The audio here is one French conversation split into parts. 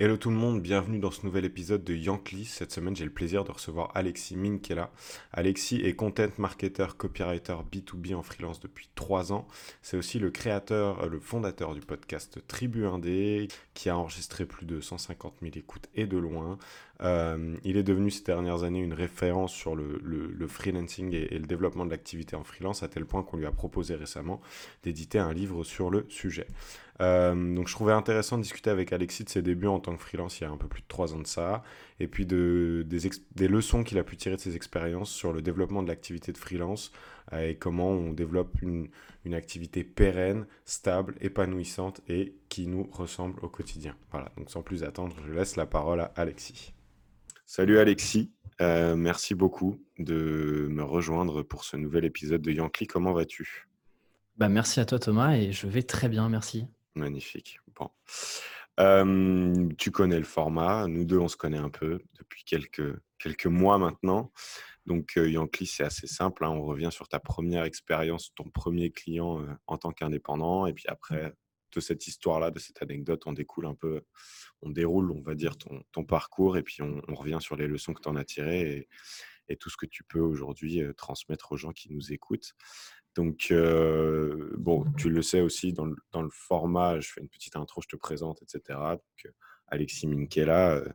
Hello tout le monde, bienvenue dans ce nouvel épisode de Yankee. Cette semaine, j'ai le plaisir de recevoir Alexis Minkela. Alexis est content marketer, copywriter B2B en freelance depuis 3 ans. C'est aussi le créateur, euh, le fondateur du podcast Tribu Indé, qui a enregistré plus de 150 000 écoutes et de loin. Euh, il est devenu ces dernières années une référence sur le, freelancing et, le développement de l'activité en freelance, à tel point qu'on lui a proposé récemment d'éditer un livre sur le sujet. Euh, donc je trouvais intéressant de discuter avec Alexis de ses débuts en tant que freelance il y a un peu plus de trois ans de ça, et puis de, des, leçons qu'il a pu tirer de ses expériences sur le développement de l'activité de freelance euh, et comment on développe une, une, activité pérenne, stable, épanouissante et qui nous ressemble au quotidien. Voilà, donc sans plus attendre, je laisse la parole à Alexis. Salut Alexis, euh, merci beaucoup de me rejoindre pour ce nouvel épisode de Yankee. Comment vas-tu? Bah, Merci à toi Thomas et je vais très bien, merci. Magnifique. Bon. Euh, tu connais le format. Nous deux, on se connaît un peu depuis quelques, quelques mois maintenant. Donc, euh, Yankee, c'est assez simple. Hein. On revient sur ta première expérience, ton premier client euh, en tant qu'indépendant. Et puis après, de cette histoire-là, de cette anecdote, on découle un peu, on déroule, on va dire, ton, parcours. Et puis, on, revient sur les leçons que tu en as tirées et, tout ce que tu peux aujourd'hui transmettre aux gens qui nous écoutent. Donc, euh, bon, tu le sais aussi, dans le, format, je fais une petite intro, je te présente, etc. Euh, Alexis Minkela, euh,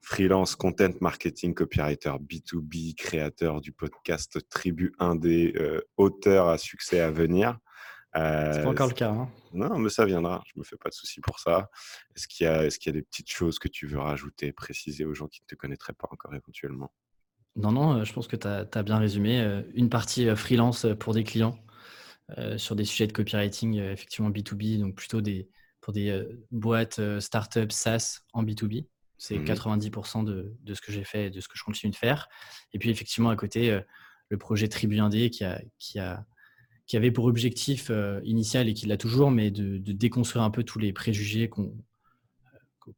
freelance content marketing copywriter B2B, créateur du podcast Tribu 1D, auteur à succès à venir. C'est pas encore le cas. Hein. Non, mais ça viendra. Je me fais pas de soucis pour ça. Est-ce qu'il y, est qu'il y, a des petites choses que tu veux rajouter, préciser aux gens qui ne te connaîtraient pas encore éventuellement? Non, non, je pense que tu as, bien résumé. Une partie freelance pour des clients sur des sujets de copywriting, effectivement B2B, donc plutôt des, pour des boîtes, startups, SaaS en B2B. C'est 90% mmh de, de, ce que j'ai fait et de ce que je continue de faire. Et puis effectivement, à côté, le projet Tribu Indé qui, a, qui, a, qui avait pour objectif initial et qui l'a toujours, mais de, de, déconstruire un peu tous les préjugés qu'on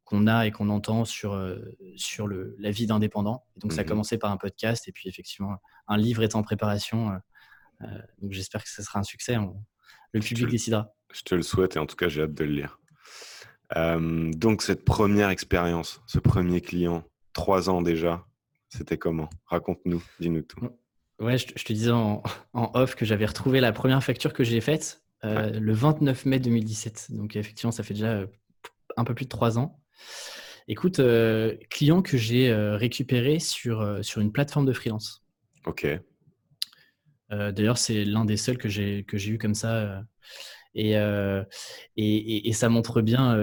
qu'on a et qu'on entend sur, euh, sur le, la vie d'indépendant. Donc, ça a mmh commencé par un podcast et puis effectivement, un livre est en préparation. Euh, euh, donc, j'espère que ce sera un succès. le public décidera. Je te le souhaite et en tout cas, j'ai hâte de le lire. donc, cette première expérience, ce premier client, trois ans déjà, c'était comment? Raconte-nous, dis-nous tout. Ouais, je, te disais en, off que j'avais retrouvé la première facture que j'ai faite le 29 mai 2017. Donc, effectivement, ça fait déjà un peu plus de trois ans. Écoute, euh, client que j'ai euh, récupéré sur, euh, sur une plateforme de freelance. Ok. D'ailleurs, c'est l'un des seuls que j'ai eu comme ça. Et, et, et, ça montre bien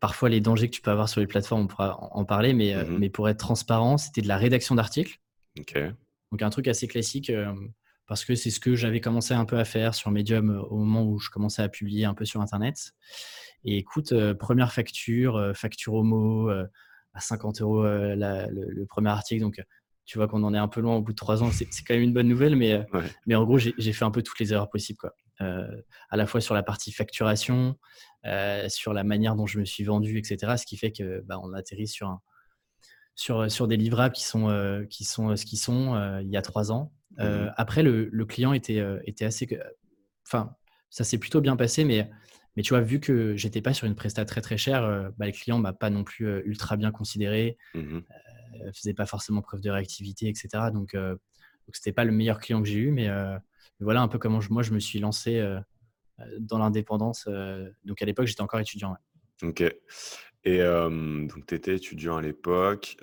parfois les dangers que tu peux avoir sur les plateformes. On pourra en parler, mais, mmh mais pour être transparent, c'était de la rédaction d'articles. Ok. Donc un truc assez classique parce que c'est ce que j'avais commencé un peu à faire sur Medium au moment où je commençais à publier un peu sur Internet. Et écoute, euh, première facture, euh, facture homo, euh, à 50 euros le, premier article. Donc, tu vois qu'on en est un peu loin au bout de trois ans. C'est quand même une bonne nouvelle, mais, mais en gros, j'ai fait un peu toutes les erreurs possibles. Quoi. à la fois sur la partie facturation, sur la manière dont je me suis vendu, etc. Ce qui fait que bah, on atterrit sur, un, sur, sur des livrables qui sont, qui sont ce qu'ils sont il y a trois ans. Mmh après, le, le, client était, était assez. Enfin, ça s'est plutôt bien passé, mais mais tu vois, vu que j'étais pas sur une presta très très chère, euh, bah, le client m'a pas non plus euh, ultra bien considéré, mmh euh, faisait pas forcément preuve de réactivité, etc. Donc, donc c'était pas le meilleur client que j'ai eu, mais voilà un peu comment moi je me suis lancé dans l'indépendance. donc à l'époque, j'étais encore étudiant. Ok. Et donc tu étais étudiant à l'époque.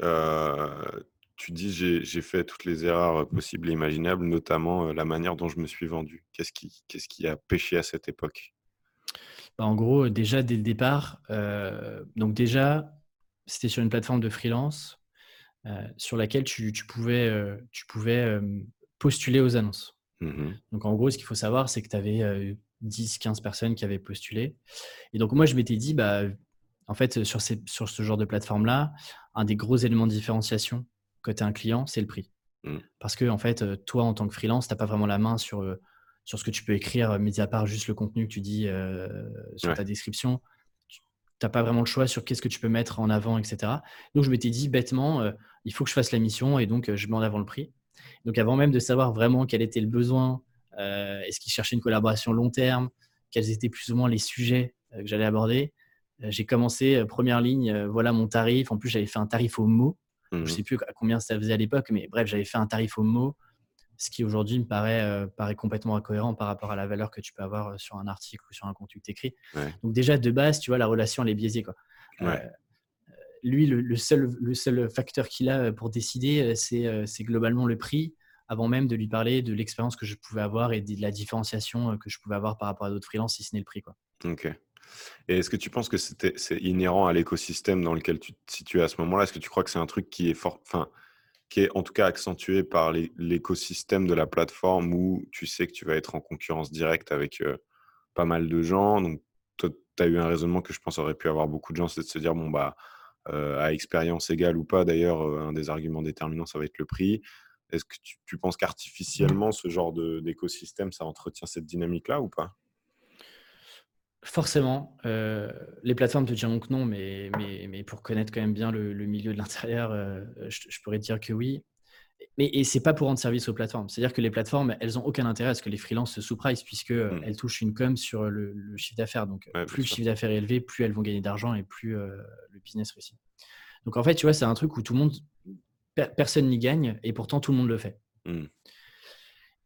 tu dis j'ai fait toutes les erreurs possibles et imaginables, notamment la manière dont je me suis vendu. Qu'est-ce qui, qu'est-ce qui a pêché à cette époque? Bah, en gros, déjà dès le départ, euh, donc déjà, c'était sur une plateforme de freelance euh, sur laquelle tu, pouvais, euh, tu pouvais postuler aux annonces. Mmh donc en gros, ce qu'il faut savoir, c'est que tu avais 10, 15 personnes qui avaient postulé. Et donc moi, je m'étais dit, bah, en fait, sur, ces, sur ce genre de plateforme-là, un des gros éléments de différenciation côté un client, c'est le prix. Mmh. Parce que en fait, toi, en tant que freelance, tu n'as pas vraiment la main sur sur ce que tu peux écrire, mis à part juste le contenu que tu dis euh, sur ta description. Tu n'as pas vraiment le choix sur qu'est-ce que tu peux mettre en avant, etc. Donc, je m'étais dit bêtement, euh, il faut que je fasse la mission et donc euh, je mets en avant le prix. Donc, avant même de savoir vraiment quel était le besoin, est-ce qu'ils cherchaient une collaboration long terme, quels étaient plus ou moins les sujets que j'allais aborder, j'ai commencé, première ligne, voilà mon tarif. En plus, j'avais fait un tarif au mot. Je ne mmh sais plus à combien ça faisait à l'époque, mais bref, j'avais fait un tarif au mot, ce qui aujourd'hui me paraît, paraît complètement incohérent par rapport à la valeur que tu peux avoir sur un article ou sur un contenu écrit. Donc déjà, de base, tu vois, la relation, elle est biaisée. Quoi. lui, le, seul, le seul facteur qu'il a pour décider, c'est globalement le prix avant même de lui parler de l'expérience que je pouvais avoir et de la différenciation euh, que je pouvais avoir par rapport à d'autres freelances, si ce n'est le prix. Quoi. Ok. Et est-ce que tu penses que c'est inhérent à l'écosystème dans lequel tu te situes à ce moment-là? Est-ce que tu crois que c'est un truc qui est fort, enfin, qui est en tout cas accentué par l'écosystème de la plateforme où tu sais que tu vas être en concurrence directe avec euh, pas mal de gens? Donc, tu as eu un raisonnement que je pense aurait pu avoir beaucoup de gens, c'est de se dire, bon, bah, euh, à expérience égale ou pas, d'ailleurs, un des arguments déterminants, ça va être le prix. Est-ce que tu, penses qu'artificiellement, ce genre d'écosystème, ça entretient cette dynamique-là ou pas? Forcément. Euh, les plateformes te diront que non, mais, mais, mais pour connaître quand même bien le, milieu de l'intérieur, euh, je, pourrais dire que oui. Mais et c'est pas pour rendre service aux plateformes. C'est-à-dire que les plateformes, elles ont aucun intérêt à ce que les freelances se sous-price puisque mmh. elles touchent une com sur le, chiffre d'affaires. Donc, plus le chiffre d'affaires est élevé, plus elles vont gagner d'argent et plus euh, le business réussit. Donc, en fait, tu vois, c'est un truc où tout le monde personne n'y gagne et pourtant tout le monde le fait. Mmh.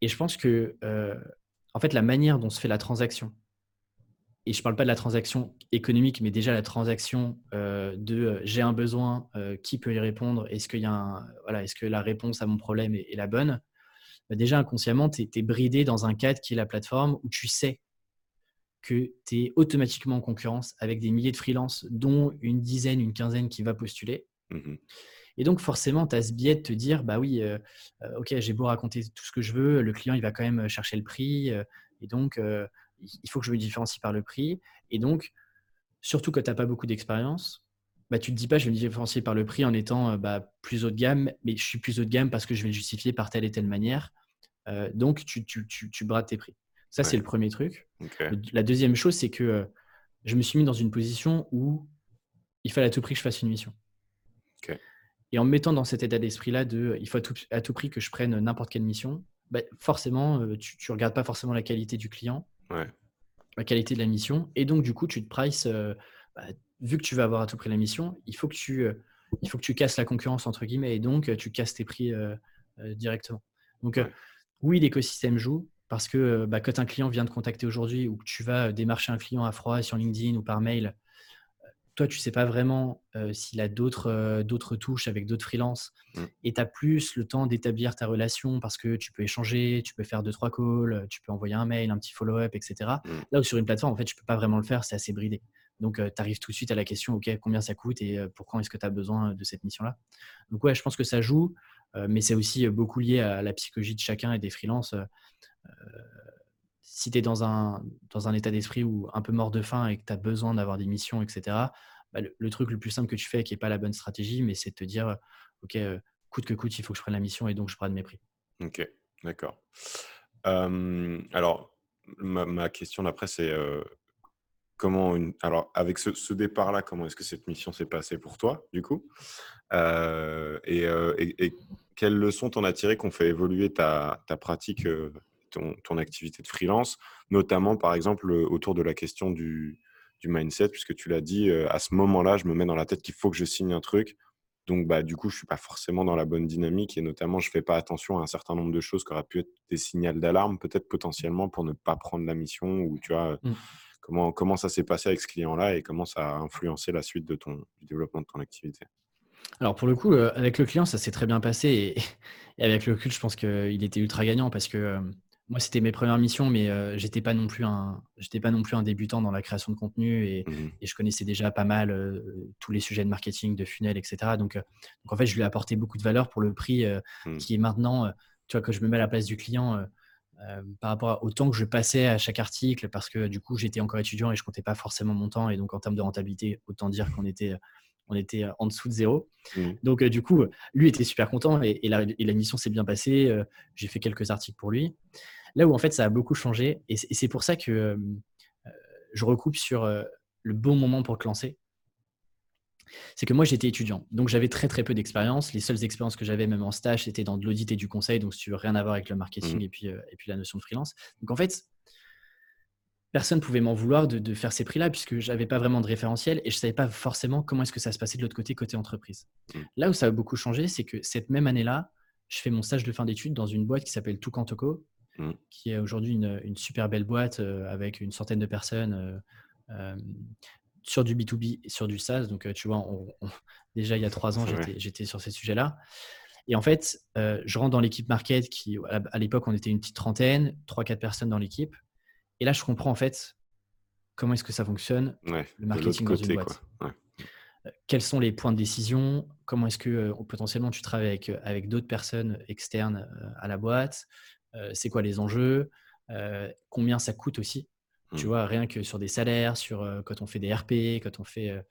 Et je pense que, euh, en fait, la manière dont se fait la transaction, et je ne parle pas de la transaction économique, mais déjà la transaction euh, de euh, j'ai un besoin, qui peut y répondre, est-ce, qu'il y a voilà, est-ce que la réponse à mon problème est, la bonne? Bah, Déjà inconsciemment, tu es, bridé dans un cadre qui est la plateforme où tu sais que tu es automatiquement en concurrence avec des milliers de freelances, dont une dizaine, une quinzaine qui va postuler. Mmh et donc, forcément, tu as ce biais de te dire, bah oui, euh, euh, ok, j'ai beau raconter tout ce que je veux, le client, il va quand même chercher le prix. Euh, et donc, il faut que je me différencie par le prix. Et donc, surtout quand tu n'as pas beaucoup d'expérience, bah, tu ne te dis pas, je vais me différencier par le prix en étant bah, plus haut de gamme, mais je suis plus haut de gamme parce que je vais le justifier par telle et telle manière. donc, tu, tu, tu, brades tes prix. Ça, c'est le premier truc. La deuxième chose, c'est que je me suis mis dans une position où il fallait à tout prix que je fasse une mission. Et en me mettant dans cet état d'esprit-là de il faut à tout, prix que je prenne n'importe quelle mission, bah, forcément, euh, tu ne regardes pas forcément la qualité du client, la qualité de la mission. Et donc, du coup, tu te prices, euh, bah, vu que tu vas avoir à tout prix la mission, il faut que tu, euh, il faut que tu casses la concurrence, entre guillemets, et donc tu casses tes prix directement. Donc, oui, l'écosystème joue. Parce que bah, quand un client vient te contacter aujourd'hui ou que tu vas démarcher un client à froid sur LinkedIn ou par mail, toi, tu sais pas vraiment s'il a d'autres d'autres touches avec d'autres freelances mmh. et tu as plus le temps d'établir ta relation parce que tu peux échanger, tu peux faire deux, trois calls, tu peux envoyer un mail, un petit follow-up, etc. Mmh. Là où sur une plateforme, en fait, tu peux pas vraiment le faire, c'est assez bridé. Donc, tu arrives tout de suite à la question, OK, combien ça coûte et pourquoi est-ce que tu as besoin de cette mission-là? Donc, ouais, je pense que ça joue, mais c'est aussi beaucoup lié à la psychologie de chacun et des freelances si tu es dans un, dans un état d'esprit où un peu mort de faim et que tu as besoin d'avoir des missions, etc., bah, le, truc le plus simple que tu fais, qui n'est pas la bonne stratégie, mais c'est de te dire, OK, coûte que coûte, il faut que je prenne la mission et donc je prends mes prix. Ok, d'accord. alors, ma, question d'après, c'est comment une... Alors, avec ce, départ-là, comment est-ce que cette mission s'est passée pour toi, du coup? Et, et, quelles leçons t'en as tiré qu'on fait évoluer ta, ta pratique ton, activité de freelance, notamment par exemple autour de la question du, mindset, puisque tu l'as dit, à ce moment-là, je me mets dans la tête qu'il faut que je signe un truc. Donc, bah, du coup, je ne suis pas forcément dans la bonne dynamique et notamment, je ne fais pas attention à un certain nombre de choses qui auraient pu être des signaux d'alarme, peut-être potentiellement pour ne pas prendre la mission ou tu vois, mmh. comment, comment ça s'est passé avec ce client-là et comment ça a influencé la suite de ton, du développement de ton activité. Alors pour le coup, avec le client, ça s'est très bien passé et, et, avec le recul, je pense qu'il était ultra gagnant parce que moi, c'était mes premières missions, mais je j'étais pas non plus un, j'étais pas non plus un débutant dans la création de contenu et, mmh je connaissais déjà pas mal tous les sujets de marketing, de funnel, etc. Donc, donc, en fait, je lui ai apporté beaucoup de valeur pour le prix mmh. qui est maintenant, tu vois, que je me mets à la place du client par rapport au temps que je passais à chaque article, parce que du coup, j'étais encore étudiant et je comptais pas forcément mon temps. Et donc, en termes de rentabilité, autant dire qu'on était on était en dessous de zéro. Mmh. Donc, du coup, lui était super content et, la, et la, mission s'est bien passée. J'ai fait quelques articles pour lui. Là où en fait ça a beaucoup changé, et c'est pour ça que euh, je recoupe sur euh, le bon moment pour te lancer, c'est que moi j'étais étudiant, donc j'avais très très peu d'expérience. Les seules expériences que j'avais même en stage, c'était dans de l'audit et du conseil, donc si tu veux rien à voir avec le marketing mmh. et, puis, euh, et puis la notion de freelance. Donc en fait, personne pouvait m'en vouloir de de faire ces prix-là puisque j'avais pas vraiment de référentiel et je savais pas forcément comment est-ce que ça se passait de l'autre côté, côté entreprise. Mmh. Là où ça a beaucoup changé, c'est que cette même année-là, je fais mon stage de fin d'études dans une boîte qui s'appelle Toucan Mmh. qui est aujourd'hui une, une super belle boîte, heu, avec une centaine de personnes, heu, hem, sur du B2B et sur du SaaS. Donc, tu vois, on on déjà il y a 3 ans, j'étais sur ces sujets-là et en fait, je rentre dans l'équipe market qui à l'époque, on était une petite trentaine, trois quatre personnes dans l'équipe et là, je comprends en fait comment est-ce que ça fonctionne, Ouais, le marketing dans une côté, boîte. Ouais. Quels sont les points de décision? Comment est-ce que, potentiellement tu travailles avec, avec d'autres personnes externes, à la boîte? Heu, c'est quoi les enjeux? Heu, combien ça coûte aussi? Tu Mmh. vois? Rien que sur des salaires, sur, heu, quand on fait des RP, quand on fait, heu,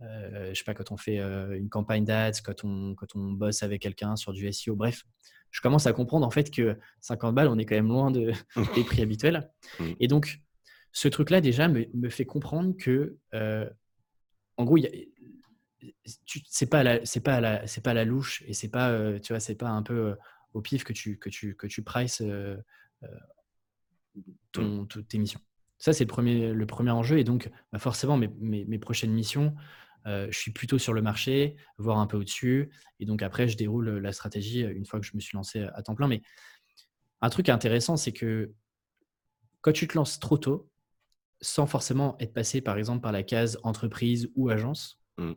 je sais pas, quand on fait, une campagne d'ads, quand on quand on bosse avec quelqu'un sur du SEO, bref. Je commence à comprendre en fait que 50 balles, on est quand même loin de des prix habituels Mmh. et donc ce truc-là déjà me me fait comprendre que, en gros, c'est pas à la c'est pas à la c'est pas à la louche et c'est pas, tu vois, c'est pas un peu, au pif que tu que tu que tu prices, heu heu, Mmh. ton te tes missions. Ça, c'est le premier le premier enjeu et donc bah, forcément mes mes mes prochaines missions, heu, je suis plutôt sur le marché, voire un peu au-dessus et donc après je déroule, la stratégie, une fois que je me suis lancé, à temps plein. Mais un truc intéressant, c'est que quand tu te lances trop tôt, sans forcément être passé, par exemple, par la case entreprise ou agence, Mmh.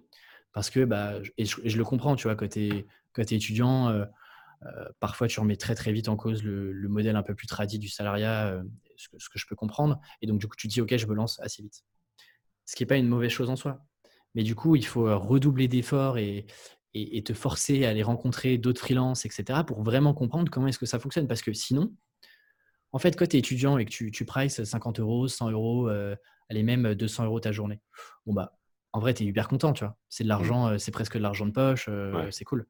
parce que, bah, et je et je le comprends, tu vois? Quand tu es étudiant, heu, parfois tu remets très, très vite en cause le le modèle un peu plus tradi du salariat, heu, ce que ce que je peux comprendre et donc du coup, tu te dis: «OK, je me lance assez vite». Ce qui est pas une mauvaise chose en soi. Mais du coup, il faut, heu, redoubler d'efforts et et et te forcer à aller rencontrer d'autres freelances et cetera pour vraiment comprendre comment est-ce que ça fonctionne. Parce que sinon, en fait, quand tu es étudiant et que tu tu prices 50 €, 100 €, heu, allez même 200 € ta journée. Bon, bah, en vrai, tu es hyper content, tu vois? C'est de Mmh. l'argent, c'est presque de l'argent de poche, Ouais. c'est cool.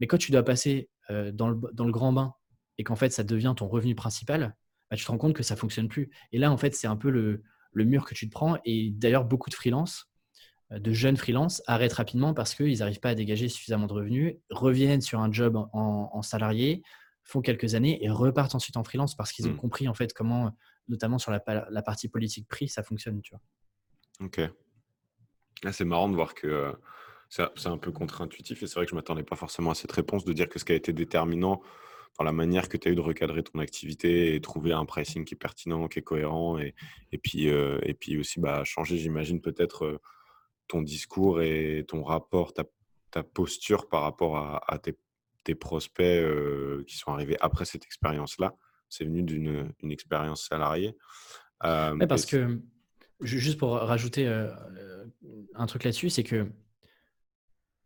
Mais quand tu dois passer, heu, dans le b dans le grand bain et qu'en fait, ça devient ton revenu principal, bah, tu te rends compte que ça fonctionne plus et là, en fait, c'est un peu le le mur que tu te prends et d'ailleurs beaucoup de freelances, heu, de jeunes freelances arrêtent rapidement parce qu'ils n'arrivent pas à dégager suffisamment de revenus, reviennent sur un job en en salarié, font quelques années et repartent ensuite en freelance parce qu'ils ont Mmh. compris en fait comment, notamment sur la pa la partie politique prix, ça fonctionne, tu vois? OK. C'est marrant de voir que, heu, c'est un peu contre-intuitif et c'est vrai que je m'attendais pas forcément à cette réponse, de dire que ce qui a été déterminant dans la manière que tu as eu de recadrer ton activité et trouver un pricing qui est pertinent, qui est cohérent et et puis, heu et puis aussi, bah, changer, j'imagine, peut-être, heu, ton discours et ton rapport, ta ta posture par rapport à à tes tes prospects, heu, qui sont arrivés après cette expérience-là. C'est venu d'une, une expérience salariée. Ouais, parce que, ju juste pour rajouter, un truc là-dessus, c'est que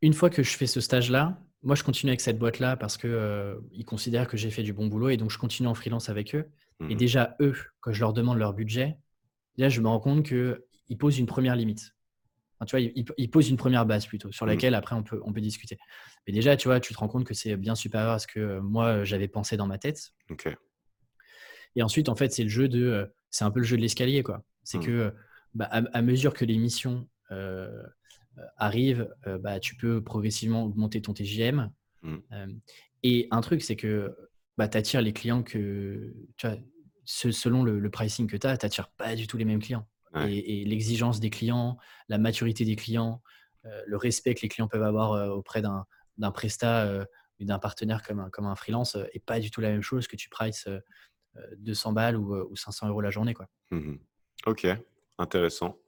Une fois que je fais ce stage-là, moi, je continue avec cette boîte-là parce que, heu, ils considèrent que j'ai fait du bon boulot et donc je continue en freelance avec eux et mmh déjà eux, quand je leur demande leur budget, déjà je me rends compte qu'ils posent une première limite. Enfin, tu vois, ils posent une première base plutôt sur Mmh. laquelle après on peut on peut discuter. Mais déjà, tu vois, tu te rends compte que c'est bien supérieur à ce que, heu, moi, heu, j'avais pensé dans ma tête et ensuite, en fait, c'est le jeu de, c'est un peu le jeu de l'escalier, quoi. C'est que, Mmh. heu, bah, à à mesure que les missions, heu, arrivent, heu, bah, tu peux progressivement augmenter ton TJM. Mmh. Hem et un truc, c'est que, bah, tu attires les clients que tu vois, selon le le pricing que tu as, tu attires pas du tout les mêmes clients Ouais. et et l'exigence des clients, la maturité des clients, heu, le respect que les clients peuvent avoir, auprès d'un d'un prestat, et d'un partenaire comme un comme un freelance, heu, est pas du tout la même chose que tu prices, heu heu, 200 balles ou, ou 500 € la journée, quoi. Mmh OK, intéressant.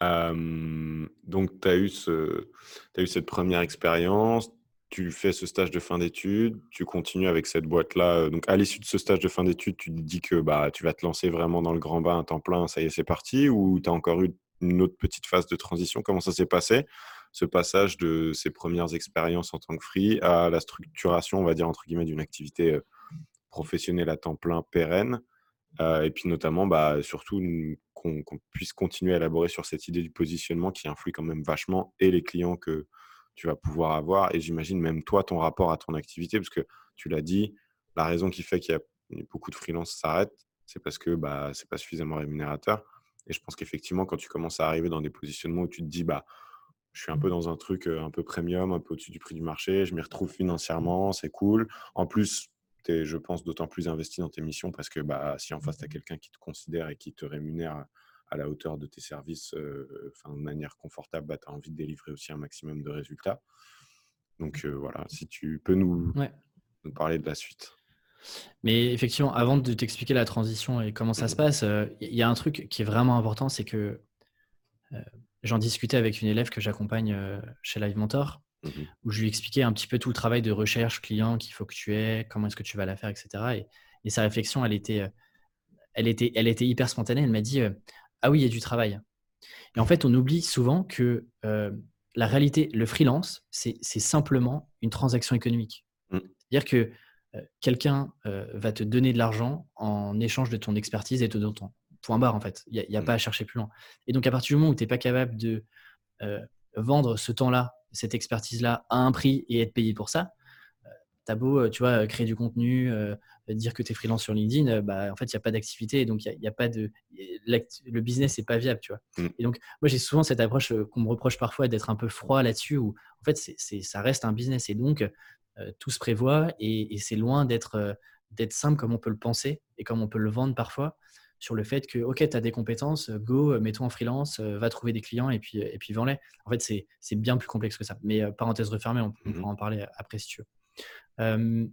Donc tu as eu cette première expérience, tu fais ce stage de fin d'études, tu continues avec cette boîte-là, donc à l'issue de ce stage de fin d'études, tu te dis que, bah, tu vas te lancer vraiment dans le grand bain à temps plein, ça y est, c'est parti? Ou tu as encore eu une autre petite phase de transition? Comment ça s'est passé, ce passage de ces premières expériences en tant que free à la structuration, on va dire, entre guillemets, d'une activité, professionnelle à temps plein pérenne? Heu et puis notamment, bah, surtout, mmh, qu'on puisse continuer à élaborer sur cette idée du positionnement qui influe quand même vachement et les clients que tu vas pouvoir avoir et j'imagine même toi, ton rapport à ton activité. Parce que tu l'as dit, la raison qui fait qu'il y a beaucoup de freelance s'arrêtent, c'est parce que, bah, c'est pas suffisamment rémunérateur et je pense qu'effectivement, quand tu commences à arriver dans des positionnements où tu te dis: «Bah, je suis un peu dans un truc, heu, un peu premium, un peu au-dessus du prix du marché, je m'y retrouve financièrement, c'est cool. En plus, tu es, je pense, d'autant plus investi dans tes missions parce que bah, si en face, tu as quelqu'un qui te considère et qui te rémunère à la hauteur de tes services, euh, de manière confortable, bah, tu as envie de délivrer aussi un maximum de résultats. Donc voilà, si tu peux nous, nous parler de la suite. Mais effectivement, avant de t'expliquer la transition et comment ça se mmh passe, il y a un truc qui est vraiment important, c'est que j'en discutais avec une élève que j'accompagne chez Live Mentor, mmh où je lui expliquais un petit peu tout le travail de recherche client qu'il faut que tu aies, comment est-ce que tu vas la faire, etc. Et, sa réflexion, elle était, elle était, elle était hyper spontanée. Elle m'a dit Ah oui, il y a du travail. Et en fait, on oublie souvent que la réalité, le freelance, c'est simplement une transaction économique. Mmh. C'est-à-dire que quelqu'un va te donner de l'argent en échange de ton expertise et de ton temps. Point barre, en fait. Il n'y a, mmh. pas à chercher plus loin. Et donc, à partir du moment où tu n'es pas capable de vendre ce temps-là, cette expertise-là à un prix et être payé pour ça, t'as beau, tu vois, créer du contenu, dire que tu es freelance sur LinkedIn, bah, en fait, il n'y a pas d'activité. Donc, il y, a, pas de. Le business n'est pas viable, tu vois. Mmh. Et donc, moi, j'ai souvent cette approche qu'on me reproche parfois d'être un peu froid là-dessus, où en fait, c'est, ça reste un business. Et donc, euh, tout se prévoit et, c'est loin euh, d'être simple comme on peut le penser et comme on peut le vendre parfois sur le fait que, OK, tu as des compétences, go, mets-toi en freelance, euh, va trouver des clients et puis, et puis vends-les. En fait, c'est bien plus complexe que ça. Mais parenthèse refermée, on, on, mmh pourra en parler après si tu veux.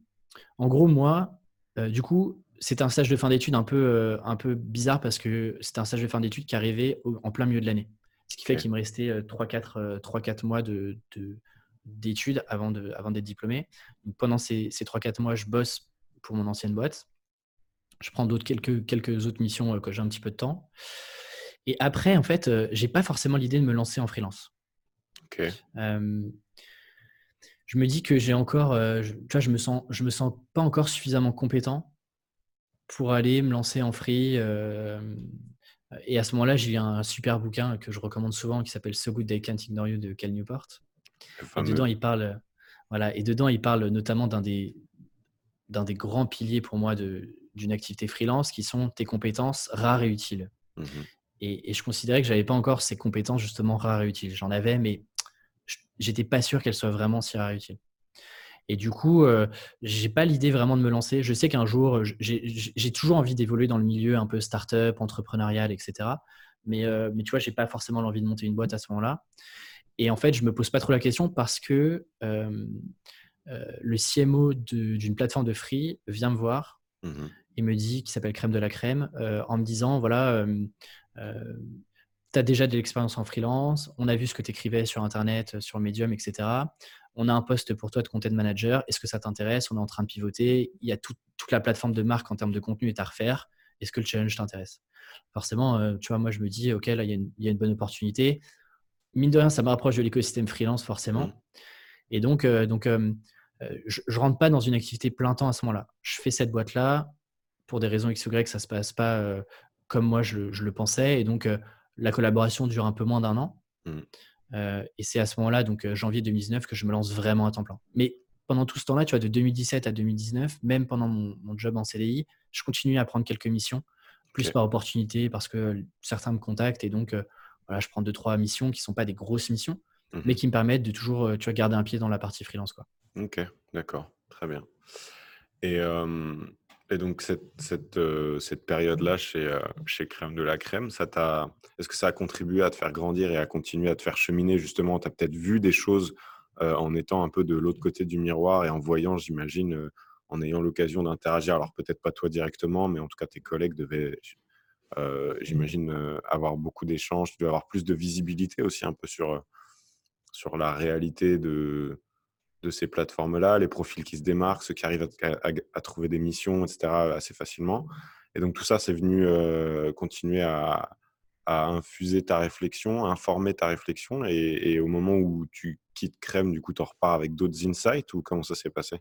en gros, moi, du coup, c'était un stage de fin d'études un peu, un peu bizarre parce que c'était un stage de fin d'études qui arrivait en plein milieu de l'année. Ce qui fait qu'il me restait 3-4 mois de, d'études avant d'être avant diplômé. pendant ces, ces 3-4 mois, je bosse pour mon ancienne boîte. Je prends d'autres quelques, quelques autres missions euh, que j'ai un petit peu de temps. Et après, en fait, euh, j'ai pas forcément l'idée de me lancer en freelance. Euh, je me dis que j'ai encore, tu vois, je me sens, je me sens pas encore suffisamment compétent pour aller me lancer en free. et à ce moment-là, j'ai lu un super bouquin que je recommande souvent qui s'appelle So Good They Can't Ignore You de Cal Newport. Et dedans, il parle, voilà, et dedans, il parle notamment d'un des, d'un des grands piliers pour moi d'une activité freelance qui sont tes compétences rares et utiles. Mmh et, je considérais que j'avais pas encore ces compétences justement rares et utiles. J'en avais, mais j'étais pas sûr qu'elles soient vraiment si rares et utiles. Et du coup, euh, j'ai pas l'idée vraiment de me lancer. Je sais qu'un jour, j'ai toujours envie d'évoluer dans le milieu un peu start-up, entrepreneurial, etc. Mais, euh, mais tu vois, j'ai pas forcément l'envie de monter une boîte à ce moment-là. Et en fait, je ne me pose pas trop la question parce que euh, euh, le CMO d'une plateforme de free vient me voir mmh et me dit, qui s'appelle Crème de la Crème, euh, en me disant, voilà, tu as déjà de l'expérience en freelance, on a vu ce que tu écrivais sur Internet, sur Medium, etc. On a un poste pour toi de content manager, est-ce que ça t'intéresse? On est en train de pivoter, il y a toute la plateforme de marque en termes de contenu est à refaire, est-ce que le challenge t'intéresse? Forcément, tu vois, moi je me dis, ok, là, il y, a une bonne opportunité mine de rien, ça me rapproche de l'écosystème freelance forcément. Mmh. Et donc, euh, donc euh, euh, je ne rentre pas dans une activité plein temps à ce moment-là. Je fais cette boîte-là. Pour des raisons X ou Y, ça ne se passe pas comme moi je, le pensais. Et donc, la collaboration dure un peu moins d'un an. Mmh. et c'est à ce moment-là, donc janvier 2019, que je me lance vraiment à temps plein. Mais pendant tout ce temps-là, tu vois, de 2017 à 2019, même pendant mon, job en CDI, je continue à prendre quelques missions, plus par opportunité, parce que certains me contactent. Et donc, voilà, je prends deux, trois missions qui ne sont pas des grosses missions, mmh mais qui me permettent de toujours tu vois, garder un pied dans la partie freelance. Quoi. Ok, d'accord, très bien. Et, et donc, cette, cette, euh, cette période-là chez, euh, chez Crème de la Crème, est-ce que ça a contribué à te faire grandir et à continuer à te faire cheminer? Justement, tu as peut-être vu des choses en étant un peu de l'autre côté du miroir et en voyant, j'imagine, en ayant l'occasion d'interagir. Alors, peut-être pas toi directement, mais en tout cas, tes collègues devaient euh, j'imagine euh, avoir beaucoup d'échanges, tu dois avoir plus de visibilité aussi un peu sur, euh, sur la réalité de, de ces plateformes-là, les profils qui se démarquent, ceux qui arrivent à, trouver des missions, etc., assez facilement. Et donc tout ça, c'est venu continuer à, à, infuser ta réflexion, informer ta réflexion. Et, au moment où tu quittes Crème, du coup, tu repars avec d'autres insights ou comment ça s'est passé?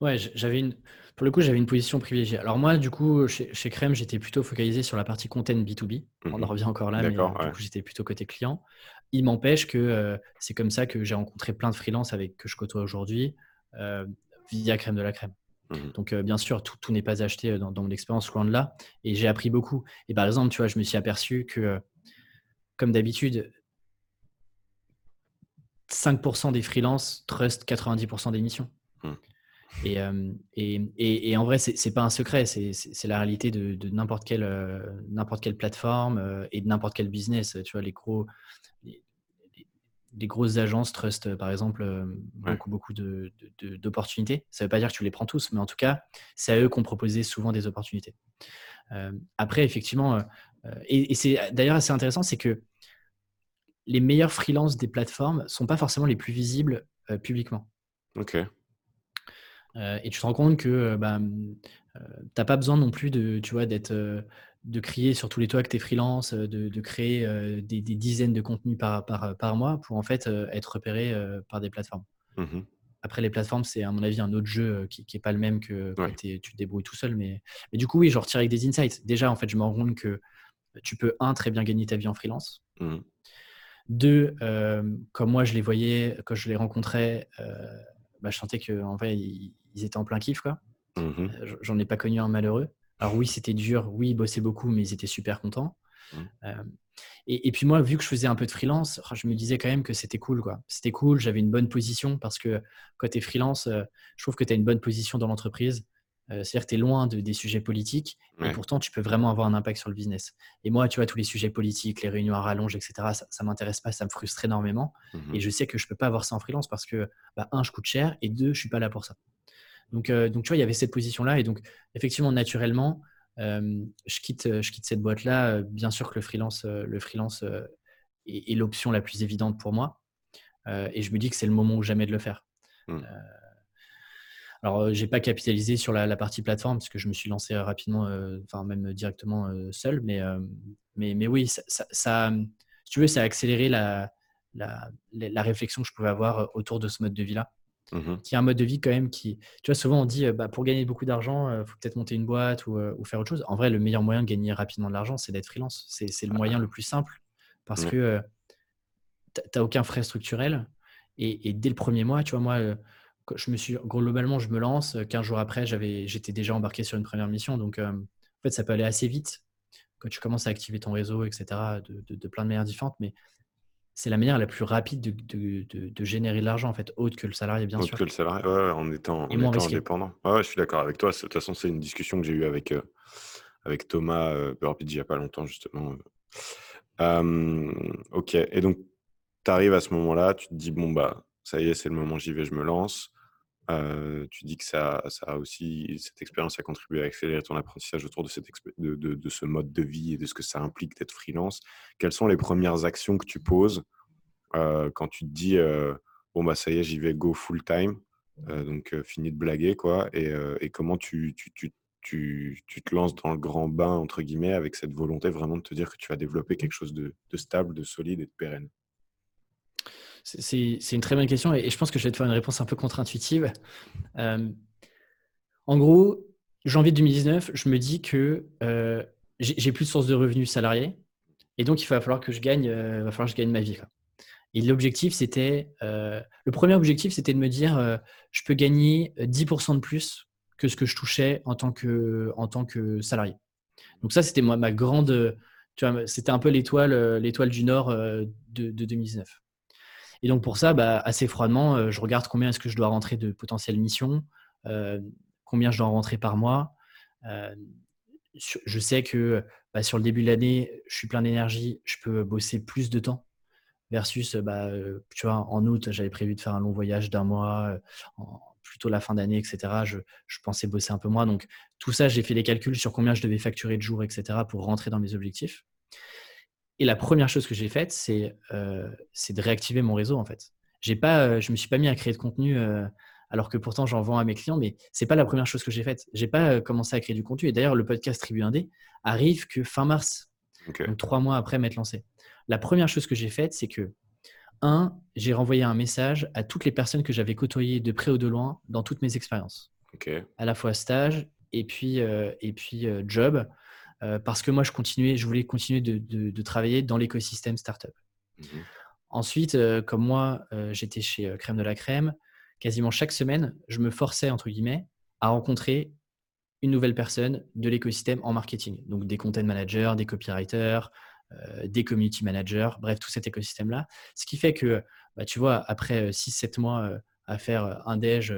Ouais, j'avais une, pour le coup, j'avais une position privilégiée. Alors moi, du coup, chez, chez Crème, j'étais plutôt focalisé sur la partie content B2B. On en mmh revient encore là, mais coup, j'étais plutôt côté client. Il m'empêche que euh, c'est comme ça que j'ai rencontré plein de freelances avec que je côtoie aujourd'hui euh, via Crème de la Crème. Mmh Donc, euh, bien sûr, tout, tout n'est pas acheté dans, dans mon expérience loin de là. Et j'ai appris beaucoup. Et par exemple, tu vois, je me suis aperçu que, comme d'habitude, 5% des freelances trust 90% des missions. Mmh. Et, et, et, en vrai, c'est pas un secret, c'est la réalité de, n'importe quelle, n'importe quelle plateforme et de n'importe quel business. Tu vois, les gros, les, grosses agences trust, par exemple, beaucoup, beaucoup d'opportunités. De, Ça ne veut pas dire que tu les prends tous, mais en tout cas, c'est à eux qu'on proposait souvent des opportunités. après, effectivement, et, c'est d'ailleurs assez intéressant, c'est que les meilleurs freelances des plateformes ne sont pas forcément les plus visibles publiquement. Ok. Euh, et tu te rends compte que euh, bah, euh, tu n'as pas besoin non plus de, tu vois, d'être, de crier sur tous les toits que tu es freelance, de, créer des, dizaines de contenus par, par, par, mois pour en fait être repéré par des plateformes. Mmh Après, les plateformes, c'est à mon avis un autre jeu qui n'est pas le même que quand tu te débrouilles tout seul. Mais, mais du coup, oui, je retire avec des insights. Déjà, en fait, je me rends compte que tu peux, un, très bien gagner ta vie en freelance. Mmh Deux, comme moi, je les voyais, quand je les rencontrais, bah, je sentais qu'en vrai, ils, étaient en plein kiff. quoi. Mmh j'en ai pas connu un malheureux. Alors oui, c'était dur, oui, ils bossaient beaucoup, mais ils étaient super contents. Mmh. Euh, et, puis moi, vu que je faisais un peu de freelance, je me disais quand même que c'était cool. quoi. C'était cool, j'avais une bonne position parce que quand tu es freelance, euh, je trouve que tu as une bonne position dans l'entreprise. C'est-à-dire que tu es loin de, des sujets politiques, et pourtant tu peux vraiment avoir un impact sur le business. Et moi, tu vois, tous les sujets politiques, les réunions à rallonge, etc., ça, ça m'intéresse pas, ça me frustre énormément. Mmh et je sais que je peux pas avoir ça en freelance parce que, bah, un, je coûte cher, et deux, je suis pas là pour ça. Donc, donc tu vois, il y avait cette position-là, et donc effectivement, naturellement, je, quitte, je quitte cette boîte-là. Bien sûr que le freelance, le freelance est, l'option la plus évidente pour moi. et je me dis que c'est le moment ou jamais de le faire. Mmh. Alors, euh, j'ai pas capitalisé sur la, partie plateforme parce que je me suis lancé rapidement, euh, enfin même directement euh, seul. Mais, mais, mais, oui, ça, ça, si tu veux, ça a accéléré la, la, la, réflexion que je pouvais avoir autour de ce mode de vie-là. Mmh qui est un mode de vie quand même qui, tu vois, souvent on dit, bah, pour gagner beaucoup d'argent, il faut peut-être monter une boîte ou, ou, faire autre chose. En vrai, le meilleur moyen de gagner rapidement de l'argent, c'est d'être freelance. C'est le moyen le plus simple parce que tu n'as aucun frais structurel. Et, et, dès le premier mois, tu vois, moi, je me suis globalement, je me lance. 15 jours après, j'avais, j'étais déjà embarqué sur une première mission. Donc, en fait, ça peut aller assez vite quand tu commences à activer ton réseau, etc., de, plein de manières différentes. Mais c'est la manière la plus rapide de, générer de l'argent, en fait, autre que le salarié, bien sûr. Que le salarié, ouais, en étant, en étant indépendant. Ouais, je suis d'accord avec toi. De toute façon, c'est une discussion que j'ai eue avec, avec Thomas euh, il n'y a pas longtemps, justement. ok. Et donc, tu arrives à ce moment-là, tu te dis, bon, bah, ça y est, c'est le moment, j'y vais, je me lance tu dis que ça, ça a aussi, cette expérience a contribué à accélérer ton apprentissage autour de, cette de, de, ce mode de vie et de ce que ça implique d'être freelance. Quelles sont les premières actions que tu poses quand tu te dis bon bah ça y est j'y vais go full time donc fini de blaguer quoi et, et comment tu, tu, tu, tu, te lances dans le grand bain entre guillemets avec cette volonté vraiment de te dire que tu vas développer quelque chose de stable, de solide et de pérenne? C'est une très bonne question et, je pense que je vais te faire une réponse un peu contre-intuitive. Euh, en gros, janvier 2019, je me dis que euh, j'ai plus de sources de revenus salariés et donc il va falloir que je gagne, euh, va falloir que je gagne ma vie. Et l'objectif, c'était, le premier objectif, c'était de me dire, je peux gagner 10% de plus que ce que je touchais en tant que, salarié. Donc ça, c'était ma grande, c'était un peu l'étoile, du Nord de 2019. Et donc pour ça, bah, assez froidement, euh, je regarde combien est-ce que je dois rentrer de potentielles missions, euh, combien je dois rentrer par mois. Euh, je sais que bah, sur le début de l'année, je suis plein d'énergie, je peux bosser plus de temps. Versus, bah, tu vois, en août, j'avais prévu de faire un long voyage d'un mois, plutôt la fin d'année, etc. Je, je, pensais bosser un peu moins. Donc, tout ça, j'ai fait les calculs sur combien je devais facturer de jours, etc. pour rentrer dans mes objectifs. Et la première chose que j'ai faite, c'est euh, de réactiver mon réseau en fait. Pas, euh, je me suis pas mis à créer de contenu euh, alors que pourtant j'en vends à mes clients, mais c'est pas la première chose que j'ai faite. J'ai pas euh, commencé à créer du contenu. Et d'ailleurs, le podcast Tribu 1D arrive que fin mars, donc trois mois après m'être lancé. La première chose que j'ai faite, c'est que un, j'ai renvoyé un message à toutes les personnes que j'avais côtoyées de près ou de loin dans toutes mes expériences. À la fois stage et puis et puis job euh, parce que moi, je continuais, je voulais continuer de, travailler dans l'écosystème startup. Mmh Ensuite, euh, comme moi, euh, j'étais chez Crème de la Crème, quasiment chaque semaine, je me forçais, entre guillemets, à rencontrer une nouvelle personne de l'écosystème en marketing. Donc des content managers, des copywriters, des community managers, bref, tout cet écosystème-là. Ce qui fait que, bah, tu vois, après 6-7 mois à faire un déj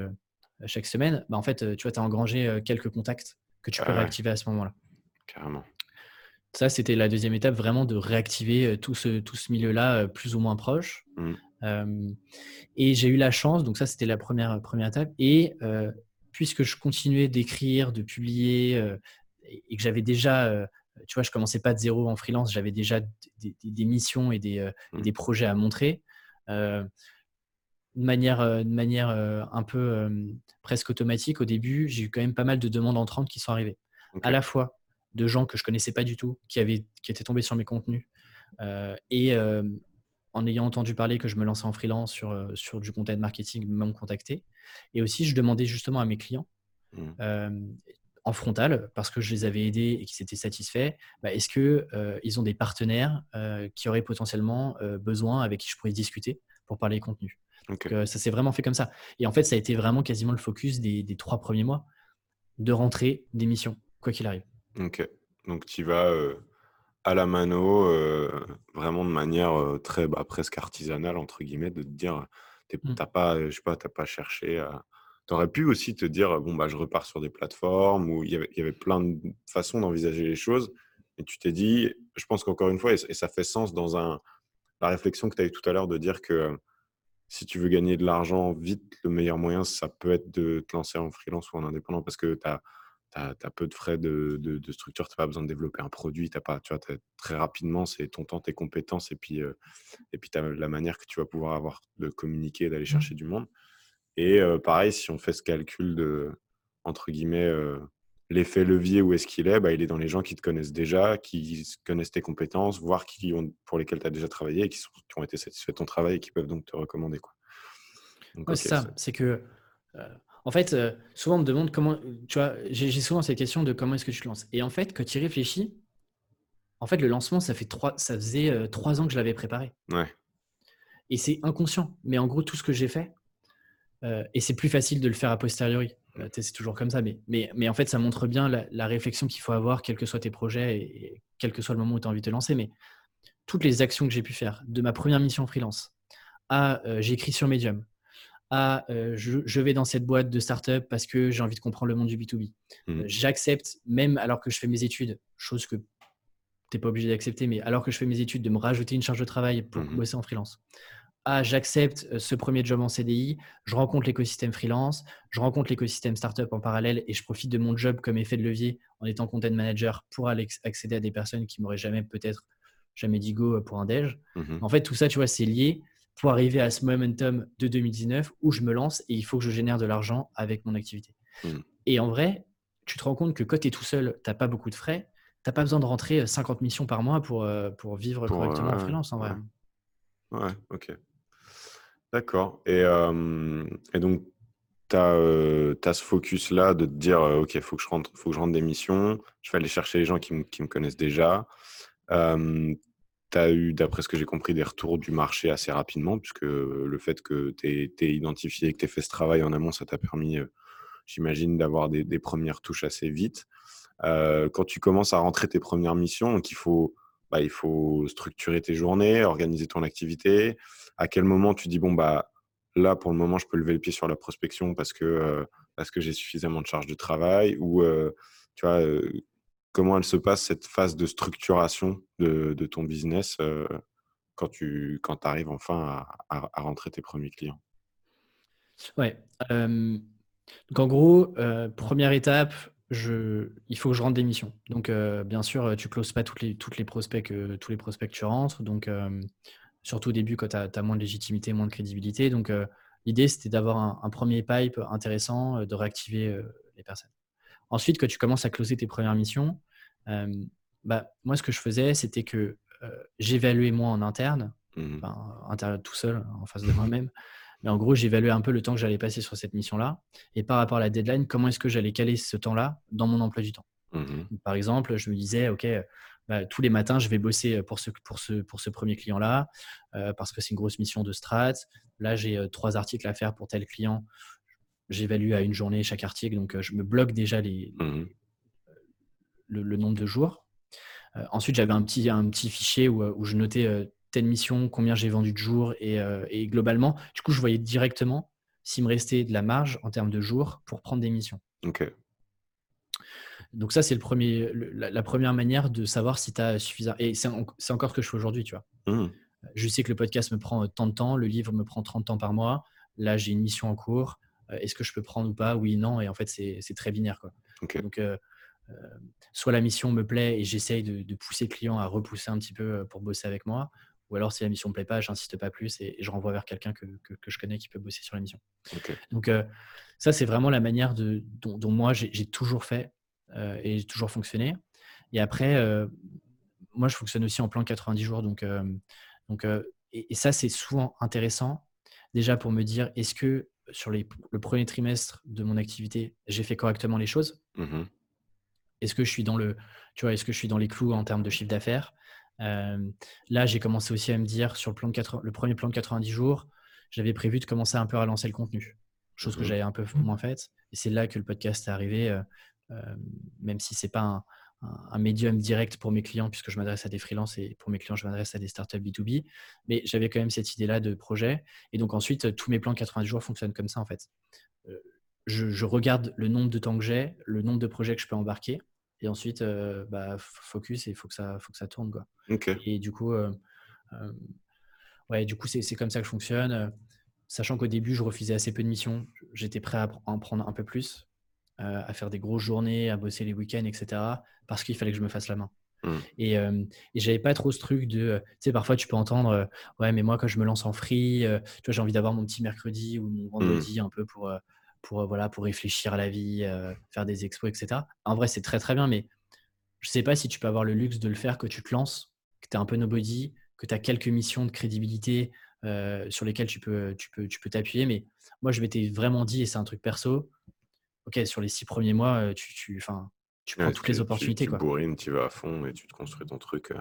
chaque semaine, bah, en fait, tu vois, tu as engrangé quelques contacts que tu peux réactiver à ce moment-là. Carrément. Ça, c'était la deuxième étape, vraiment de réactiver tout ce, tout ce milieu-là plus ou moins proche. Mmh. et j'ai eu la chance, donc ça, c'était la première, première étape. Et puisque je continuais d'écrire, de publier, et que j'avais déjà, tu vois, je commençais pas de zéro en freelance, j'avais déjà des, missions et des, mmh. des, projets à montrer. de manière, de manière un peu presque automatique, au début, j'ai eu quand même pas mal de demandes entrantes qui sont arrivées. À la fois de gens que je connaissais pas du tout, qui, avaient, qui étaient tombés sur mes contenus, et en ayant entendu parler que je me lançais en freelance sur, sur du content marketing, m'ont contacté. Et aussi, je demandais justement à mes clients, mmh. en frontal, parce que je les avais aidés et qu'ils étaient satisfaits, bah, est-ce qu'ils ils ont des partenaires qui auraient potentiellement besoin, avec qui je pourrais discuter pour parler contenu. Donc, ça s'est vraiment fait comme ça. Et en fait, ça a été vraiment quasiment le focus des, des trois premiers mois de rentrer des missions, quoi qu'il arrive. Ok. Donc, tu vas à la mano, vraiment de manière très bah, presque artisanale, entre guillemets, de te dire, tu mmh. pas, je sais pas, pas cherché à. Tu aurais pu aussi te dire, bon, bah, je repars sur des plateformes où il y avait, plein de façons d'envisager les choses. Et tu t'es dit, je pense qu'encore une fois, et, ça fait sens dans un, la réflexion que tu as eue tout à l'heure de dire que si tu veux gagner de l'argent vite, le meilleur moyen, ça peut être de te lancer en freelance ou en indépendant parce que tu as tu as, peu de frais de, de, structure, tu n'as pas besoin de développer un produit, as pas, tu vois, très rapidement, c'est ton temps, tes compétences et puis, et puis la manière que tu vas pouvoir avoir de communiquer, d'aller mmh. chercher du monde. Et pareil, si on fait ce calcul de, entre guillemets, l'effet levier, où est-ce qu'il est, bah, Il est dans les gens qui te connaissent déjà, qui connaissent tes compétences, voire qui ont, pour lesquels tu as déjà travaillé et qui, sont, qui, ont été satisfaits de ton travail et qui peuvent donc te recommander. Quoi. c'est ça, c'est que en fait, euh, souvent on me demande comment, tu vois, j'ai souvent cette question de comment est-ce que tu lances. Et en fait, quand tu y réfléchis, en fait, le lancement, ça, fait trois, ça faisait euh, trois ans que je l'avais préparé. Ouais. Et c'est inconscient. Mais en gros, tout ce que j'ai fait, euh, et c'est plus facile de le faire a posteriori. c'est toujours comme ça. Mais, mais, mais, en fait, ça montre bien la, réflexion qu'il faut avoir, quels que soient tes projets et, quel que soit le moment où tu as envie de te lancer. Mais toutes les actions que j'ai pu faire, de ma première mission freelance à j'ai écrit sur Medium, à je, vais dans cette boîte de start-up parce que j'ai envie de comprendre le monde du B2B. Mmh. J'accepte, même alors que je fais mes études, chose que tu n'es pas obligé d'accepter, mais alors que je fais mes études, de me rajouter une charge de travail pour mmh bosser en freelance. Ah, j'accepte ce premier job en CDI, je rencontre l'écosystème freelance, je rencontre l'écosystème startup en parallèle et je profite de mon job comme effet de levier en étant content manager pour aller accéder à des personnes qui m'auraient jamais peut-être jamais dit go pour un déj. Mmh en fait, tout ça, tu vois, c'est lié pour arriver à ce momentum de 2019 où je me lance et il faut que je génère de l'argent avec mon activité. Mmh. Et en vrai, tu te rends compte que quand tu es tout seul, tu n'as pas beaucoup de frais, tu n'as pas besoin de rentrer 50 missions par mois pour, euh, pour vivre correctement en freelance en vrai. Ouais, ok. D'accord. Et, et, donc, tu as, euh, ce focus-là de te dire, euh, OK, il faut, que je rentre, faut que je rentre des missions, je vais aller chercher les gens qui, me connaissent déjà tu as eu, d'après ce que j'ai compris, des retours du marché assez rapidement, puisque le fait que tu aies, identifié, que tu aies fait ce travail en amont, ça t'a permis, euh, j'imagine, d'avoir des, premières touches assez vite. Euh, quand tu commences à rentrer tes premières missions, donc il faut, bah, il faut structurer tes journées, organiser ton activité. À quel moment tu dis, bon, bah, là, pour le moment, je peux lever le pied sur la prospection parce que, euh, que j'ai suffisamment de charge de travail ou, tu vois, comment elle se passe cette phase de structuration de, ton business euh, quand tu quand arrives enfin à, rentrer tes premiers clients? Ouais. donc en gros, euh, première étape, il faut que je rentre des missions. Donc euh, bien sûr, tu ne closes pas toutes les, prospects tous les prospects que tu rentres. Donc surtout au début quand tu as, moins de légitimité, moins de crédibilité. Donc l'idée c'était d'avoir un, premier pipe intéressant, de réactiver les personnes. Ensuite, quand tu commences à closer tes premières missions, bah, moi, ce que je faisais, c'était que j'évaluais moi en interne, mmh interne tout seul, en face de moi-même. Mais en gros, j'évaluais un peu le temps que j'allais passer sur cette mission-là. Et par rapport à la deadline, comment est-ce que j'allais caler ce temps-là dans mon emploi du temps? Mmh Par exemple, je me disais, OK, bah, tous les matins, je vais bosser pour ce, pour ce, pour ce premier client-là, parce que c'est une grosse mission de strat. Là, j'ai trois articles à faire pour tel client j'évalue à une journée chaque article, donc euh, je me bloque déjà les, mmh le, nombre de jours. Euh, ensuite, j'avais un petit, un petit fichier où, euh, où je notais telle mission, combien j'ai vendu de jours et, et, globalement, du coup, je voyais directement s'il me restait de la marge en termes de jours pour prendre des missions. Ok. Donc ça, c'est le premier, la, première manière de savoir si tu as suffisamment... Et c'est encore ce que je fais aujourd'hui, tu vois. Mmh. Je sais que le podcast me prend tant de temps, le livre me prend 30 ans par mois. Là, j'ai une mission en cours. Est-ce que je peux prendre ou pas? Oui, non. Et en fait, c'est très binaire. Quoi. Donc, soit la mission me plaît et j'essaye de, pousser le client à repousser un petit peu pour bosser avec moi. Ou alors, si la mission ne me plaît pas, j'insiste pas plus et, je renvoie vers quelqu'un que, je connais qui peut bosser sur la mission. Donc, ça, c'est vraiment la manière de, dont, moi, j'ai toujours fait et j'ai toujours fonctionné. Et après, moi, je fonctionne aussi en plan 90 jours. Donc, donc et, ça, c'est souvent intéressant, déjà pour me dire, est-ce que sur les, le premier trimestre de mon activité, j'ai fait correctement les choses. Mmh Est-ce que je suis dans le, tu vois, est-ce que je suis dans les clous en termes de chiffre d'affaires? Là, j'ai commencé aussi à me dire sur le, plan de le premier plan de 90 jours, j'avais prévu de commencer un peu à lancer le contenu, chose que mmh j'avais un peu moins faite. Et c'est là que le podcast est arrivé, même si c'est pas un, un, médium direct pour mes clients, puisque je m'adresse à des freelances et pour mes clients, je m'adresse à des startups B2B. Mais j'avais quand même cette idée-là de projet. Et donc ensuite, tous mes plans 90 jours fonctionnent comme ça, en fait. Euh, je, regarde le nombre de temps que j'ai, le nombre de projets que je peux embarquer. Et ensuite, euh, bah, focus et il faut que ça, faut que ça tourne. Quoi. Et du coup, euh, ouais, du coup c'est comme ça que je fonctionne. Sachant qu'au début, je refusais assez peu de missions. J'étais prêt à en prendre un peu plus. À faire des grosses journées, à bosser les week-ends, etc. Parce qu'il fallait que je me fasse la main. Mmh. Et, euh, et j'avais pas trop ce truc de, euh, tu sais, parfois tu peux entendre, ouais, mais moi quand je me lance en free, tu vois, j'ai envie d'avoir mon petit mercredi ou mon vendredi mmh. un peu pour, pour, voilà, pour réfléchir à la vie, faire des expos, etc. En vrai, c'est très très bien, mais je sais pas si tu peux avoir le luxe de le faire, que tu te lances, que tu es un peu nobody, que tu as quelques missions de crédibilité sur lesquelles tu peux, tu peux, tu peux t'appuyer. Mais moi, je m'étais vraiment dit, et c'est un truc perso, ok, sur les six premiers mois, tu, tu, tu prends toutes les opportunités. Tu, tu bourrines, tu vas à fond et tu te construis ton truc.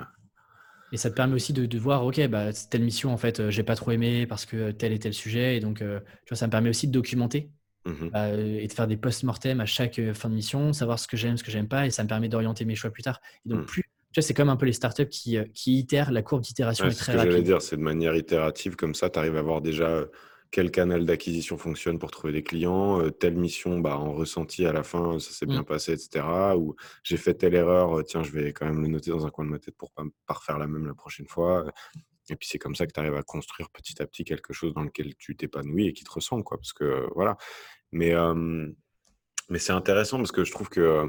Et ça te permet aussi de, de voir, ok, bah, telle mission, en fait, j'ai pas trop aimé parce que tel et tel sujet. Et donc, tu vois, ça me permet aussi de documenter mmh bah, et de faire des post-mortem à chaque fin de mission, savoir ce que j'aime, ce que j'aime pas. Et ça me permet d'orienter mes choix plus tard. Et donc, mmh. plus, tu vois, c'est comme un peu les startups qui, qui itèrent, la courbe d'itération est, très ce que j'allais dire, c'est de manière itérative, comme ça, tu arrives à avoir déjà quel canal d'acquisition fonctionne pour trouver des clients, euh, telle mission, bah, en ressenti à la fin, ça s'est bien mmh. passé, etc. Ou j'ai fait telle erreur, tiens, je vais quand même le noter dans un coin de ma tête pour pas, pas refaire la même la prochaine fois. Et puis c'est comme ça que tu arrives à construire petit à petit quelque chose dans lequel tu t'épanouis et qui te ressemble, quoi. Parce que voilà. Mais, mais c'est intéressant parce que je trouve que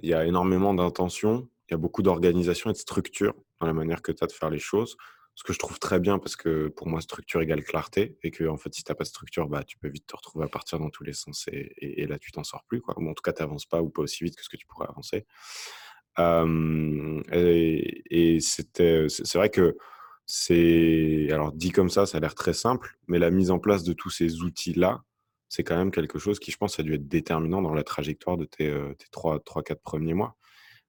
il y a énormément d'intention, il y a beaucoup d'organisation et de structure dans la manière que tu as de faire les choses ce que je trouve très bien parce que pour moi, structure égale clarté et que en fait, si tu n'as pas de structure, bah, tu peux vite te retrouver à partir dans tous les sens et, là, tu t'en sors plus. Quoi. en tout cas, tu n'avances pas ou pas aussi vite que ce que tu pourrais avancer. et, c'est vrai que c'est, alors dit comme ça, ça a l'air très simple, mais la mise en place de tous ces outils-là, c'est quand même quelque chose qui, je pense, a dû être déterminant dans la trajectoire de tes, tes 3-4 premiers mois.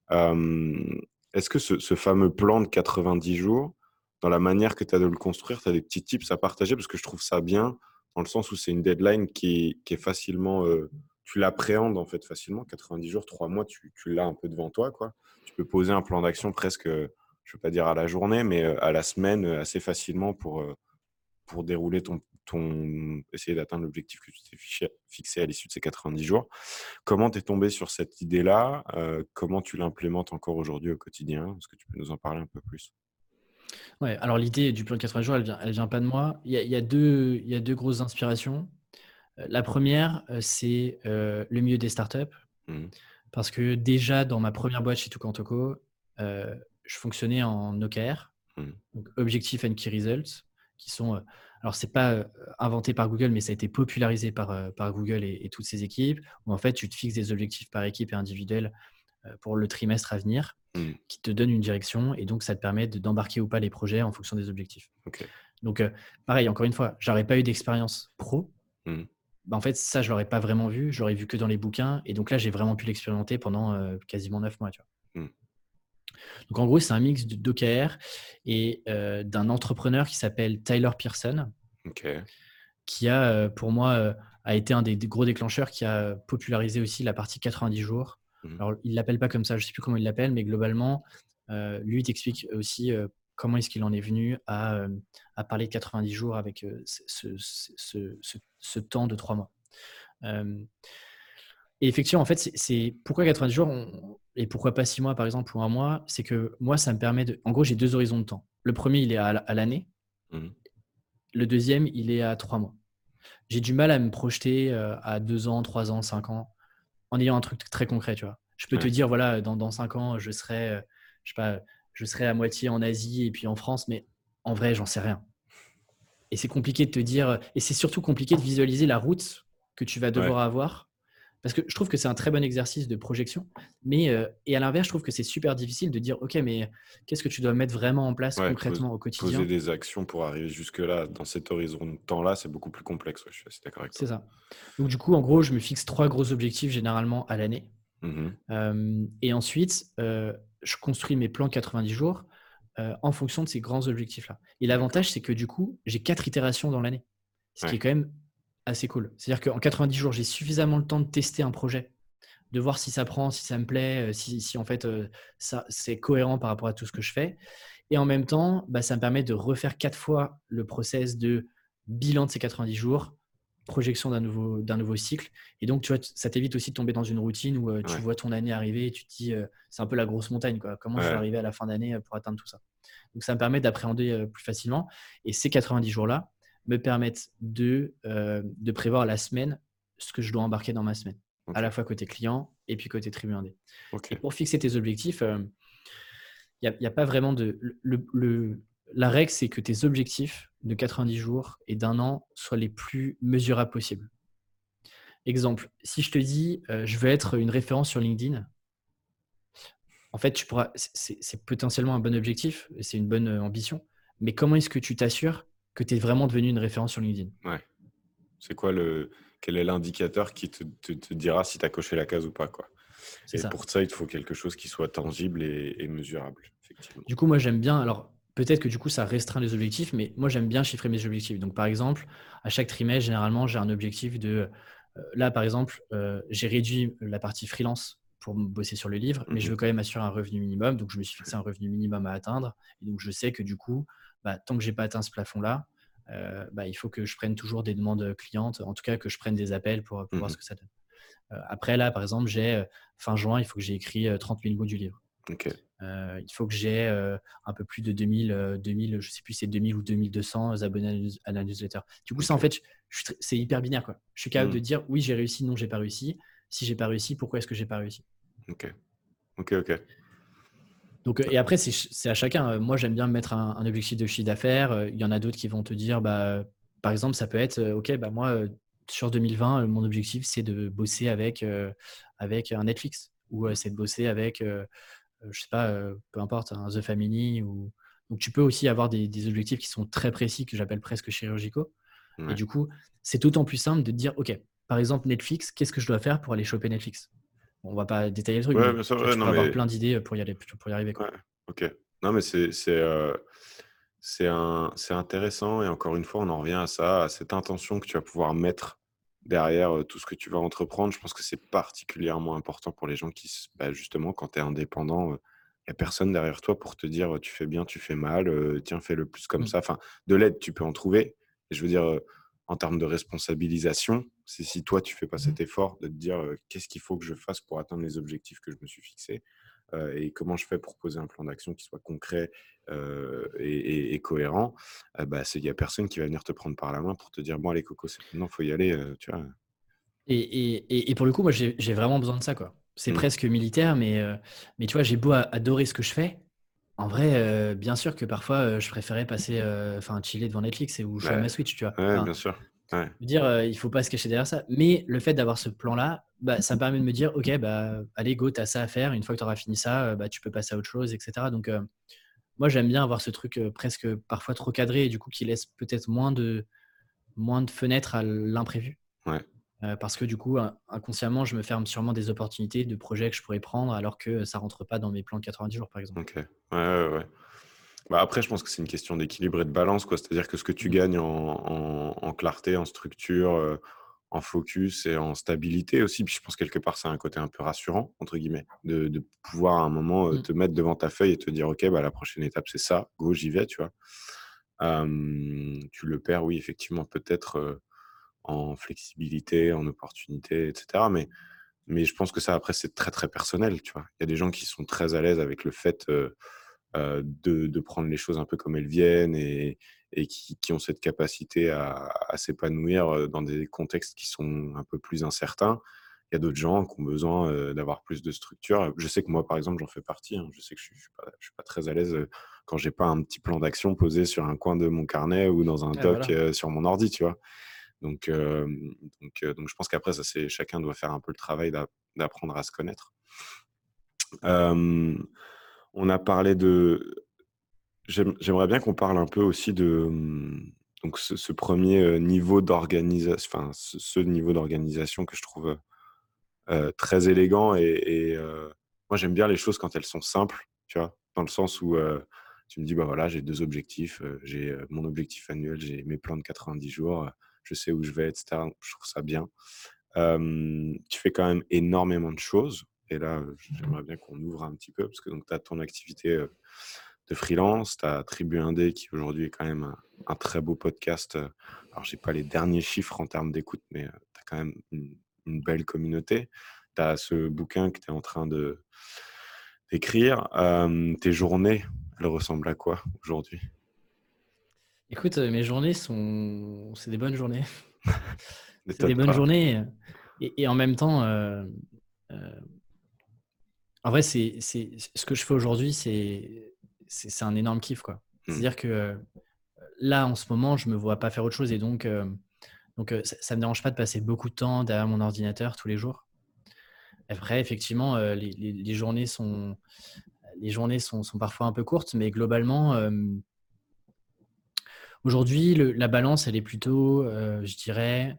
Est-ce que ce, fameux plan de 90 jours, dans la manière que tu as de le construire, tu as des petits tips à partager parce que je trouve ça bien dans le sens où c'est une deadline qui, est facilement. Euh, tu l'appréhendes en fait facilement. 90 jours, 3 mois, tu, l'as un peu devant toi. Quoi. Tu peux poser un plan d'action presque, je ne veux pas dire à la journée, mais euh, à la semaine euh, assez facilement pour, pour dérouler ton, ton. essayer d'atteindre l'objectif que tu t'es fixé à l'issue de ces 90 jours. Comment tu es tombé sur cette idée-là Comment tu l'implémentes encore aujourd'hui au quotidien? Est-ce que tu peux nous en parler un peu plus? Ouais, alors l'idée du plan de 80 jours, elle vient, elle vient pas de moi. Il y a, deux, il y a deux grosses inspirations. Euh, la première, euh, c'est euh, le milieu des startups. Mmh. Parce que déjà, dans ma première boîte chez Tucantoco, euh, je fonctionnais en OKR, mmh. donc Objective and Key Results, qui sont. alors, c'est pas inventé par Google, mais ça a été popularisé par, par Google et, et toutes ses équipes, où en fait, tu te fixes des objectifs par équipe et individuels pour le trimestre à venir. Mmh. qui te donne une direction et donc ça te permet d'embarquer ou pas les projets en fonction des objectifs. Donc, euh, pareil, encore une fois, j'aurais pas eu d'expérience pro. Mmh. Bah, en fait, ça, je l'aurais pas vraiment vu. Je l'aurais vu que dans les bouquins. Et donc là, j'ai vraiment pu l'expérimenter pendant euh, quasiment neuf mois. Tu vois. Mmh. Donc, en gros, c'est un mix d'OKR et euh, d'un entrepreneur qui s'appelle Tyler Pearson, qui a, pour moi, a été un des, des, gros déclencheurs qui a popularisé aussi la partie 90 jours Mmh Alors, il l'appelle pas comme ça, je sais plus comment il l'appelle, mais globalement, euh, lui, il t'explique aussi comment est-ce qu'il en est venu à, à, parler de 90 jours avec ce, ce, ce, temps de trois mois. et effectivement, en fait, c'est pourquoi 90 jours et pourquoi pas six mois, par exemple, ou un mois, c'est que moi, ça me permet de... En gros, j'ai deux horizons de temps. Le premier, il est à l'année. Mmh. Le deuxième, il est à trois mois. J'ai du mal à me projeter à deux ans, trois ans, cinq ans, en ayant un truc très concret, tu vois. Je peux te dire, voilà, dans, dans cinq ans, je serai, je sais pas, je serai à moitié en Asie et puis en France, mais en vrai, j'en sais rien. Et c'est compliqué de te dire, et c'est surtout compliqué de visualiser la route que tu vas devoir avoir parce que je trouve que c'est un très bon exercice de projection. Mais, euh, et à l'inverse, je trouve que c'est super difficile de dire, OK, mais qu'est-ce que tu dois mettre vraiment en place concrètement au quotidien? Poser des actions pour arriver jusque-là, dans cet horizon de temps-là, c'est beaucoup plus complexe. je suis assez d'accord avec toi. C'est ça. Donc, du coup, en gros, je me fixe trois gros objectifs généralement à l'année. Mmh et ensuite, euh, je construis mes plans 90 jours euh, en fonction de ces grands objectifs-là. Et l'avantage, c'est que du coup, j'ai quatre itérations dans l'année. Ce qui est quand même assez cool. C'est-à-dire qu'en 90 jours, j'ai suffisamment le temps de tester un projet, de voir si ça prend, si ça me plaît, euh, si, si en fait euh, ça c'est cohérent par rapport à tout ce que je fais. Et en même temps, bah, ça me permet de refaire quatre fois le process de bilan de ces 90 jours, projection d'un nouveau, d'un nouveau cycle. Et donc, tu vois, ça t'évite aussi de tomber dans une routine où euh, tu vois ton année arriver et tu te dis, c'est un peu la grosse montagne, quoi. Comment je vais arriver à la fin d'année pour atteindre tout ça? Donc, ça me permet d'appréhender plus facilement. Et ces 90 jours-là, me permettent de, euh, de prévoir la semaine ce que je dois embarquer dans ma semaine, à la fois côté client et puis côté tribu indé. pour fixer tes objectifs, il euh, n'y a, a, pas vraiment de. Le, le, la règle, c'est que tes objectifs de 90 jours et d'un an soient les plus mesurables possibles. Exemple, si je te dis euh, je veux être une référence sur LinkedIn, en fait, tu pourras. C'est potentiellement un bon objectif, c'est une bonne ambition, mais comment est-ce que tu t'assures que tu es vraiment devenu une référence sur LinkedIn. Ouais. C'est quoi le. Quel est l'indicateur qui te, te, dira si tu as coché la case ou pas quoi? Et ça. pour ça, il te faut quelque chose qui soit tangible et, mesurable. Effectivement. Du coup, moi, j'aime bien. Alors, peut-être que du coup, ça restreint les objectifs, mais moi, j'aime bien chiffrer mes objectifs. Donc, par exemple, à chaque trimestre, généralement, j'ai un objectif de. Euh, là, par exemple, euh, j'ai réduit la partie freelance pour bosser sur le livre, mais je mmh veux quand même assurer un revenu minimum. Donc, je me suis fixé un revenu minimum à atteindre. Et donc, je sais que du coup, bah, tant que je n'ai pas atteint ce plafond-là, euh, bah, il faut que je prenne toujours des demandes clientes, en tout cas que je prenne des appels pour, voir mmh ce que ça donne. Euh, après, là, par exemple, j'ai euh, fin juin, il faut que j'ai écrit 30 000 mots du livre. il faut que j'ai un peu plus de 2000, 2000 je sais plus si c'est 2000 ou 2200 abonnés à la newsletter. Du coup, ça, en fait, c'est hyper binaire. Quoi. Je suis capable de mmh. dire oui, j'ai réussi, non, j'ai pas réussi. Si j'ai pas réussi, pourquoi est-ce que j'ai pas réussi? Ok, ok, ok. Donc, et après, c'est à chacun. Moi, j'aime bien mettre un, objectif de chiffre d'affaires. Il y en a d'autres qui vont te dire, bah, par exemple, ça peut être, OK, bah, moi, sur 2020, mon objectif, c'est de bosser avec, avec un Netflix ou c'est de bosser avec, je sais pas, peu importe, un The Family. Ou... Donc, tu peux aussi avoir des, objectifs qui sont très précis, que j'appelle presque chirurgicaux. Et du coup, c'est d'autant plus simple de te dire, OK, par exemple, Netflix, qu'est-ce que je dois faire pour aller choper Netflix? On va pas détailler le truc. mais tu, peux avoir plein d'idées pour y aller, pour y arriver. Quoi. ok. Non, mais c'est euh, c'est intéressant et encore une fois, on en revient à ça, à cette intention que tu vas pouvoir mettre derrière euh, tout ce que tu vas entreprendre. Je pense que c'est particulièrement important pour les gens qui, bah, justement, quand tu es indépendant, il euh, n'y a personne derrière toi pour te dire tu fais bien, tu fais mal, tiens, fais le plus comme mmh. ça. Enfin, de l'aide, tu peux en trouver. Et je veux dire, en termes de responsabilisation, c'est si toi, tu fais pas cet mmh. effort de te dire qu'est-ce qu'il faut que je fasse pour atteindre les objectifs que je me suis fixés et comment je fais pour poser un plan d'action qui soit concret et, cohérent, bah, il n'y a personne qui va venir te prendre par la main pour te dire bon, allez, Coco, maintenant, il faut y aller. tu vois? Et, et, pour le coup, moi, j'ai vraiment besoin de ça. quoi. C'est mmh. presque militaire, mais, mais tu vois, j'ai beau adorer ce que je fais. En vrai, bien sûr que parfois, je préférais passer, enfin, chiller devant Netflix et ou jouer à ma Switch, tu vois? Ouais, bien sûr. Ouais. dire, il faut pas se cacher derrière ça. Mais le fait d'avoir ce plan-là, bah, ça me permet de me dire, ok, bah, allez, go, tu as ça à faire. Une fois que tu auras fini ça, bah, tu peux passer à autre chose, etc. Donc, moi, j'aime bien avoir ce truc presque parfois trop cadré et du coup qui laisse peut-être moins de, moins de fenêtres à l'imprévu. Ouais. Euh, parce que du coup, inconsciemment, je me ferme sûrement des opportunités de projets que je pourrais prendre alors que ça rentre pas dans mes plans de 90 jours, par exemple. Ok. Ouais, ouais, ouais. Bah après, je pense que c'est une question d'équilibre et de balance. C'est-à-dire que ce que tu mmh. gagnes en, clarté, en structure, euh, en focus et en stabilité aussi. Puis je pense quelque part, c'est un côté un peu rassurant, entre guillemets, de, de pouvoir à un moment Mmh. te mettre devant ta feuille et te dire, OK, bah, la prochaine étape, c'est ça, go, j'y vais, tu vois. tu le perds, oui, effectivement, peut-être en flexibilité, en opportunité, etc. Mais, mais je pense que ça, après, c'est très, très personnel, tu vois. Il y a des gens qui sont très à l'aise avec le fait de, de, prendre les choses un peu comme elles viennent et, et qui, qui, ont cette capacité à, à s'épanouir dans des contextes qui sont un peu plus incertains. Il y a d'autres gens qui ont besoin d'avoir plus de structure. Je sais que moi, par exemple, j'en fais partie. Hein. Je sais que je ne suis, pas, je suis pas très à l'aise quand j'ai pas un petit plan d'action posé sur un coin de mon carnet ou dans un doc sur mon ordi, tu vois. Donc, donc, donc, je pense qu'après, ça, c'est chacun doit faire un peu le travail d'apprendre à se connaître. On a parlé de J'aimerais bien qu'on parle un peu aussi de mmh, ce, premier niveau d'organisation, ce, niveau d'organisation que je trouve très élégant et, moi j'aime bien les choses quand elles sont simples, dans le sens où tu me dis bah voilà j'ai deux objectifs, j'ai mon objectif annuel, j'ai mes plans de 90 jours, je sais où je vais, etc. Je trouve ça bien. tu fais quand même énormément de choses et là j'aimerais bien qu'on ouvre un petit peu parce que donc tu as ton activité de freelance. Tu as Tribu Indé qui aujourd'hui est quand même un, très beau podcast. Alors, j'ai pas les derniers chiffres en termes d'écoute, mais tu as quand même une, belle communauté. Tu as ce bouquin que tu es en train de d'écrire. tes journées, elles ressemblent à quoi aujourd'hui? Écoute, mes journées sont. C'est des bonnes journées. c'est des bonnes journées. Et, en même temps, en vrai, c'est ce que je fais aujourd'hui, c'est c'est un énorme kiff. quoi. Mmh. C'est-à-dire que là, en ce moment, je me vois pas faire autre chose et donc, donc ça, ne me dérange pas de passer beaucoup de temps derrière mon ordinateur tous les jours. Après, effectivement, les, journées, sont, les journées sont, parfois un peu courtes, mais globalement, aujourd'hui, la balance, elle est plutôt, je dirais,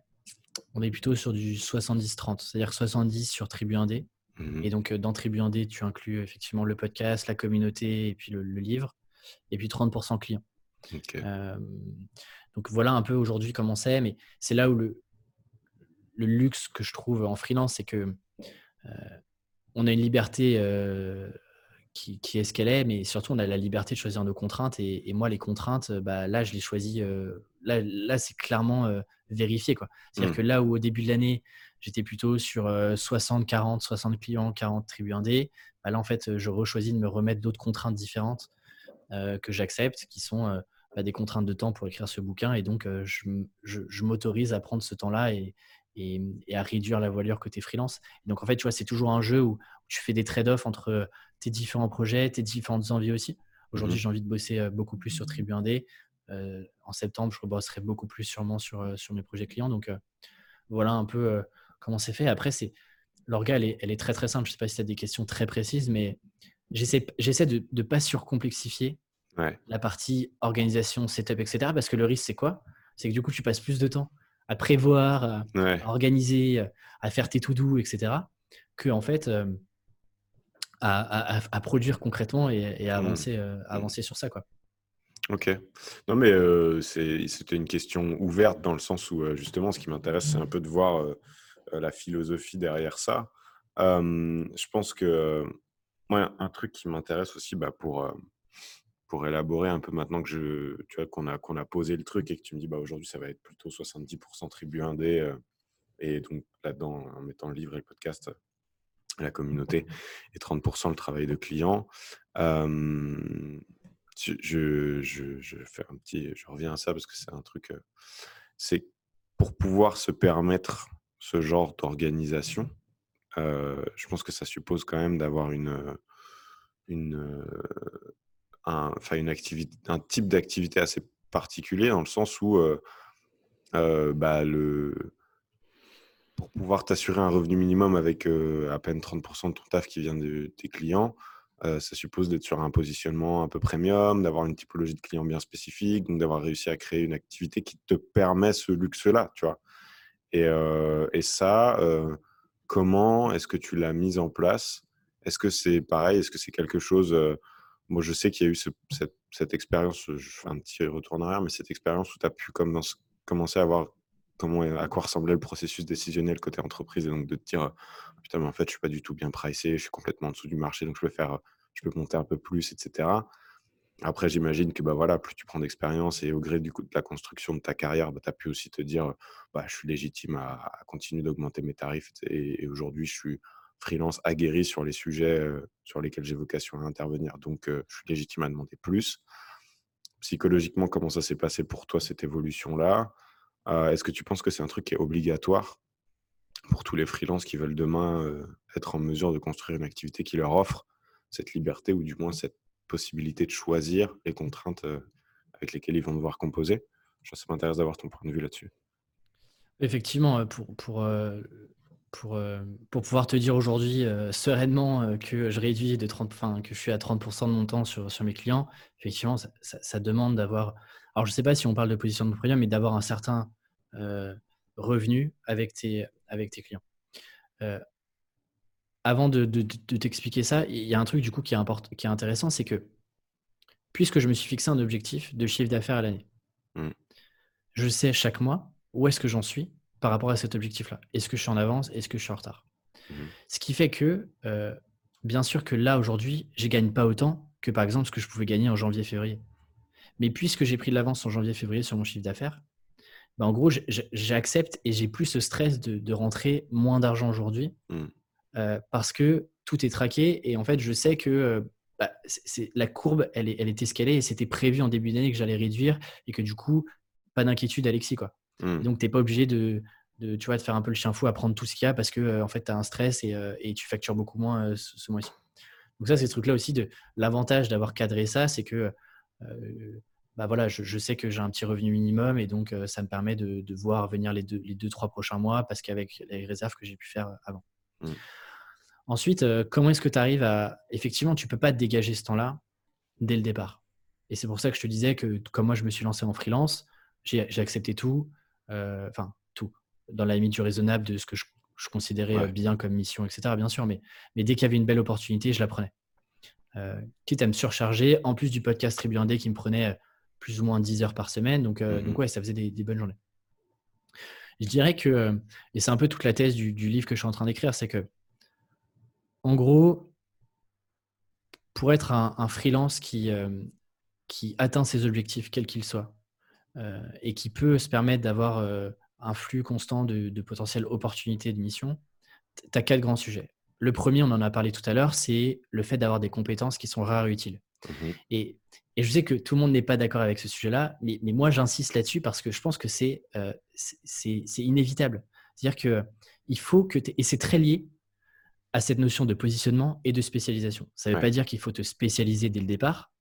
on est plutôt sur du 70-30, c'est-à-dire 70 sur Tribu 1D Mmh et donc, dans Tribu 1D, tu inclus effectivement le podcast, la communauté et puis le, livre. Et puis 30% clients. donc, voilà un peu aujourd'hui comment c'est. Mais c'est là où le, le luxe que je trouve en freelance, c'est que on a une liberté qui, est ce qu'elle est, mais surtout on a la liberté de choisir nos contraintes. Et, moi, les contraintes, bah, là, je les choisis. là, là c'est clairement vérifié. C'est-à-dire mmh. que là où au début de l'année, j'étais plutôt sur 60, 40, 60 clients, 40 tribus indés. Bah là, en fait, je rechoisis de me remettre d'autres contraintes différentes que j'accepte, qui sont bah, des contraintes de temps pour écrire ce bouquin. Et donc, je, m'autorise à prendre ce temps-là et, et, à réduire la voilure côté freelance. donc, en fait, tu vois, c'est toujours un jeu où tu fais des trade-offs entre tes différents projets, tes différentes envies aussi. Aujourd'hui, mmh j'ai envie de bosser beaucoup plus sur Tribu 1D. en septembre, je rebosserai beaucoup plus sûrement sur, sur mes projets clients. Donc, voilà un peu comment c'est fait. Après, c'est l'orga, elle est, elle est, très très simple. Je ne sais pas si tu as des questions très précises, mais j'essaie de ne pas surcomplexifier la partie organisation, setup, etc. Parce que le risque, c'est quoi? C'est que du coup, tu passes plus de temps à prévoir, à, organiser, à faire tes to-do, etc. que en fait euh, à, produire concrètement et, à mmh. avancer, euh, mmh. avancer sur ça. Quoi. Ok. Non, mais euh, c'était une question ouverte dans le sens où, justement, ce qui m'intéresse, c'est un peu de voir la philosophie derrière ça. je pense que moi, un truc qui m'intéresse aussi bah, pour, pour élaborer un peu maintenant que je, tu vois, qu'on a, qu'on a posé le truc et que tu me dis bah, aujourd'hui ça va être plutôt 70% tribu indé et donc là-dedans en mettant le livre et le podcast la communauté et 30% le travail de client. je, je, je, fais un petit, je reviens à ça parce que c'est un truc, c'est pour pouvoir se permettre ce genre d'organisation, je pense que ça suppose quand même d'avoir une, une, un, une un type d'activité assez particulier dans le sens où bah, le, pour pouvoir t'assurer un revenu minimum avec à peine 30% de ton taf qui vient de tes clients, ça suppose d'être sur un positionnement un peu premium, d'avoir une typologie de clients bien spécifique, donc d'avoir réussi à créer une activité qui te permet ce luxe-là, tu vois? Et, ça, comment est-ce que tu l'as mise en place? Est-ce que c'est pareil? Est-ce que c'est quelque chose Moi, je sais qu'il y a eu cette, expérience, je fais un petit retour en arrière, mais cette expérience où tu as pu commencer à avoir comment, à quoi ressemblait le processus décisionnel côté entreprise et donc de te dire, putain, mais en fait, je suis pas du tout bien pricé, je suis complètement en dessous du marché, donc je peux faire, je peux monter un peu plus, etc. Après, j'imagine que bah, voilà, plus tu prends d'expérience et au gré du coup de la construction de ta carrière, bah, tu as pu aussi te dire bah, je suis légitime à, continuer d'augmenter mes tarifs. Et, aujourd'hui, je suis freelance aguerri sur les sujets sur lesquels j'ai vocation à intervenir. Donc, je suis légitime à demander plus. Psychologiquement, comment ça s'est passé pour toi, cette évolution-là? Est-ce que tu penses que c'est un truc qui est obligatoire pour tous les freelances qui veulent demain être en mesure de construire une activité qui leur offre cette liberté ou du moins cette possibilité de choisir les contraintes avec lesquelles ils vont devoir composer. Je, ça m'intéresse d'avoir ton point de vue là-dessus. Effectivement, pour, pour, pour, pour pouvoir te dire aujourd'hui sereinement que je réduis de 30, enfin, que je suis à 30% de mon temps sur, sur mes clients, effectivement, ça, ça, demande d'avoir. Alors, je ne sais pas si on parle de position de premium, mais d'avoir un certain revenu avec tes, avec tes clients avant de, t'expliquer ça, il y a un truc du coup qui est, qui est intéressant, c'est que puisque je me suis fixé un objectif de chiffre d'affaires à l'année, mmh. je sais chaque mois où est-ce que j'en suis par rapport à cet objectif-là. Est-ce que je suis en avance? Est-ce que je suis en retard? Mmh. Ce qui fait que, euh, bien sûr que là, aujourd'hui, je ne gagne pas autant que par exemple ce que je pouvais gagner en janvier-février. Mais puisque j'ai pris de l'avance en janvier-février sur mon chiffre d'affaires, ben, en gros, j'accepte et j'ai plus ce stress de, rentrer moins d'argent aujourd'hui. Mmh. Euh, parce que tout est traqué et en fait, je sais que euh, bah, c'est, la courbe, elle, est, elle est escalée et c'était prévu en début d'année que j'allais réduire et que du coup, pas d'inquiétude, Alexis. Quoi. Mmh. Donc, tu n'es pas obligé de, de, tu vois, de faire un peu le chien fou à prendre tout ce qu'il y a parce que euh, en fait, tu as un stress et, et, tu factures beaucoup moins ce, mois-ci. Donc, ça, c'est ce truc-là aussi. De, l'avantage d'avoir cadré ça, c'est que bah voilà, je, sais que j'ai un petit revenu minimum et donc ça me permet de, de, voir venir les deux, les deux, trois prochains mois parce qu'avec les réserves que j'ai pu faire avant. Mmh. Ensuite, euh, comment est-ce que tu arrives à. Effectivement, tu ne peux pas te dégager ce temps-là dès le départ. Et c'est pour ça que je te disais que, comme moi, je me suis lancé en freelance, j'ai accepté tout, euh, enfin, tout, dans la limite du raisonnable de ce que je, considérais euh, bien comme mission, etc., bien sûr. Mais, mais dès qu'il y avait une belle opportunité, je la prenais. quitte à me surcharger, en plus du podcast Tribu Indé qui me prenait plus ou moins 10 heures par semaine. Donc, mmh donc ouais, ça faisait des, bonnes journées. Je dirais que, et c'est un peu toute la thèse du, du livre que je suis en train d'écrire, c'est que en gros, pour être un, freelance qui, euh, qui atteint ses objectifs, quels qu'ils soient, euh, et qui peut se permettre d'avoir euh, un flux constant de, potentielles opportunités de mission, tu as quatre grands sujets. Le premier, on en a parlé tout à l'heure, c'est le fait d'avoir des compétences qui sont rares et utiles. Mmh et, je sais que tout le monde n'est pas d'accord avec ce sujet-là, mais, moi j'insiste là-dessus parce que je pense que c'est inévitable. C'est-à-dire que il faut que, et c'est très lié à cette notion de positionnement et de spécialisation. Ça ne veut pas dire qu'il faut te spécialiser dès le départ,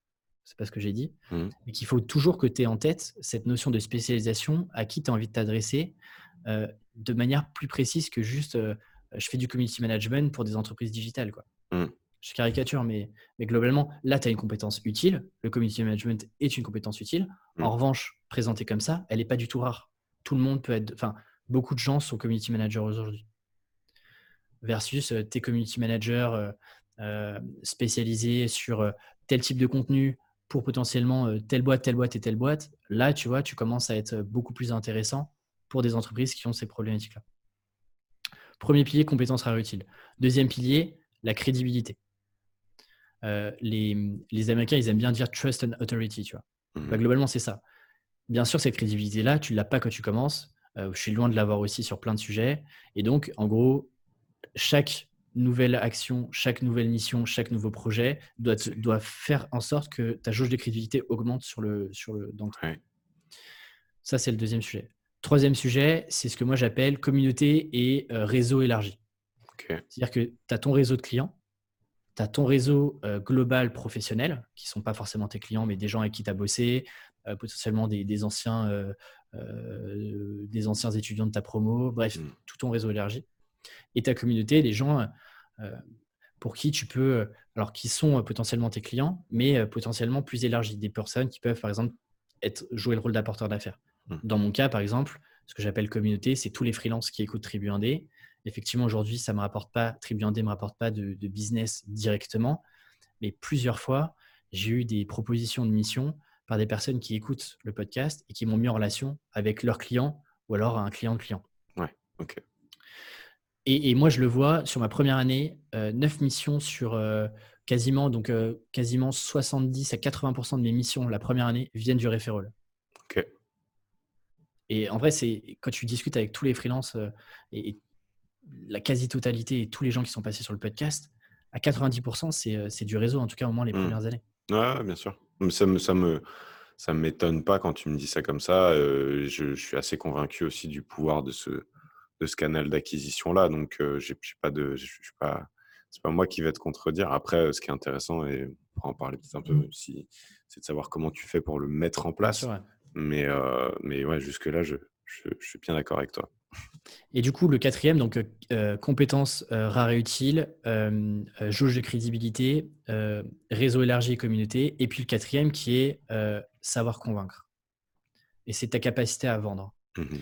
c'est pas ce que j'ai dit, mmh. mais qu'il faut toujours que tu aies en tête cette notion de spécialisation à qui tu as envie de t'adresser euh, de manière plus précise que juste euh, je fais du community management pour des entreprises digitales. Quoi. Mmh. Je caricature, mais, mais globalement, là, tu as une compétence utile. Le community management est une compétence utile. Mmh. En revanche, présentée comme ça, elle n'est pas du tout rare. Tout le monde peut être. Enfin, beaucoup de gens sont community managers aujourd'hui versus euh, tes community managers euh, euh, spécialisés sur tel type de contenu pour potentiellement telle boîte, telle boîte et telle boîte. Là, tu vois, tu commences à être beaucoup plus intéressant pour des entreprises qui ont ces problématiques-là. Premier pilier, compétences rares utiles. Deuxième pilier, la crédibilité. les, Américains, ils aiment bien dire trust and authority, tu vois. Bah, mmh. globalement, c'est ça. Bien sûr, cette crédibilité-là, tu ne l'as pas quand tu commences. je suis loin de l'avoir aussi sur plein de sujets. Et donc, en gros, chaque nouvelle action, chaque nouvelle mission, chaque nouveau projet doit, doit faire en sorte que ta jauge de crédibilité augmente sur le, sur le, dans Ça, c'est le deuxième sujet. Troisième sujet, c'est ce que moi j'appelle communauté et euh, réseau élargi. C'est-à-dire que tu as ton réseau de clients, tu as ton réseau euh, global professionnel, qui ne sont pas forcément tes clients, mais des gens avec qui tu as bossé, euh, potentiellement des, anciens, des anciens étudiants de ta promo, bref, mm. tout ton réseau élargi et ta communauté, des gens euh, pour qui tu peux, alors qui sont potentiellement tes clients, mais euh, potentiellement plus élargis, des personnes qui peuvent par exemple être, jouer le rôle d'apporteur d'affaires. Mmh. Dans mon cas, par exemple, ce que j'appelle communauté, c'est tous les freelances qui écoutent Tribu 1D. Effectivement, aujourd'hui, ça me rapporte pas, Tribu 1D me rapporte pas de, business directement, mais plusieurs fois, j'ai eu des propositions de mission par des personnes qui écoutent le podcast et qui m'ont mis en relation avec leurs clients ou alors un client de client. Ouais, ok. Et, moi, je le vois sur ma première année, 9 missions sur quasiment, donc, quasiment 70 à 80% de mes missions la première année viennent du referral. Ok. Et en vrai, c'est quand tu discutes avec tous les freelances et, la quasi-totalité et tous les gens qui sont passés sur le podcast, à 90%, c'est du réseau, en tout cas au moins les mmh. premières années. Ouais, bien sûr. Ça me, ça me, ça m'étonne pas quand tu me dis ça comme ça. je, je, suis assez convaincu aussi du pouvoir de ce, de ce canal d'acquisition là. Donc, j'ai pas de, je suis pas, c'est pas moi qui vais te contredire. Après, ce qui est intéressant et on pourra en parler peut-être un peu si c'est de savoir comment tu fais pour le mettre en place. Mais, mais ouais, jusque là, je, je, suis bien d'accord avec toi. Et du coup, le quatrième, donc compétences rares et utiles, jauge de crédibilité, réseau élargi et communauté. Et puis le quatrième qui est savoir convaincre. Et c'est ta capacité à vendre. Mmh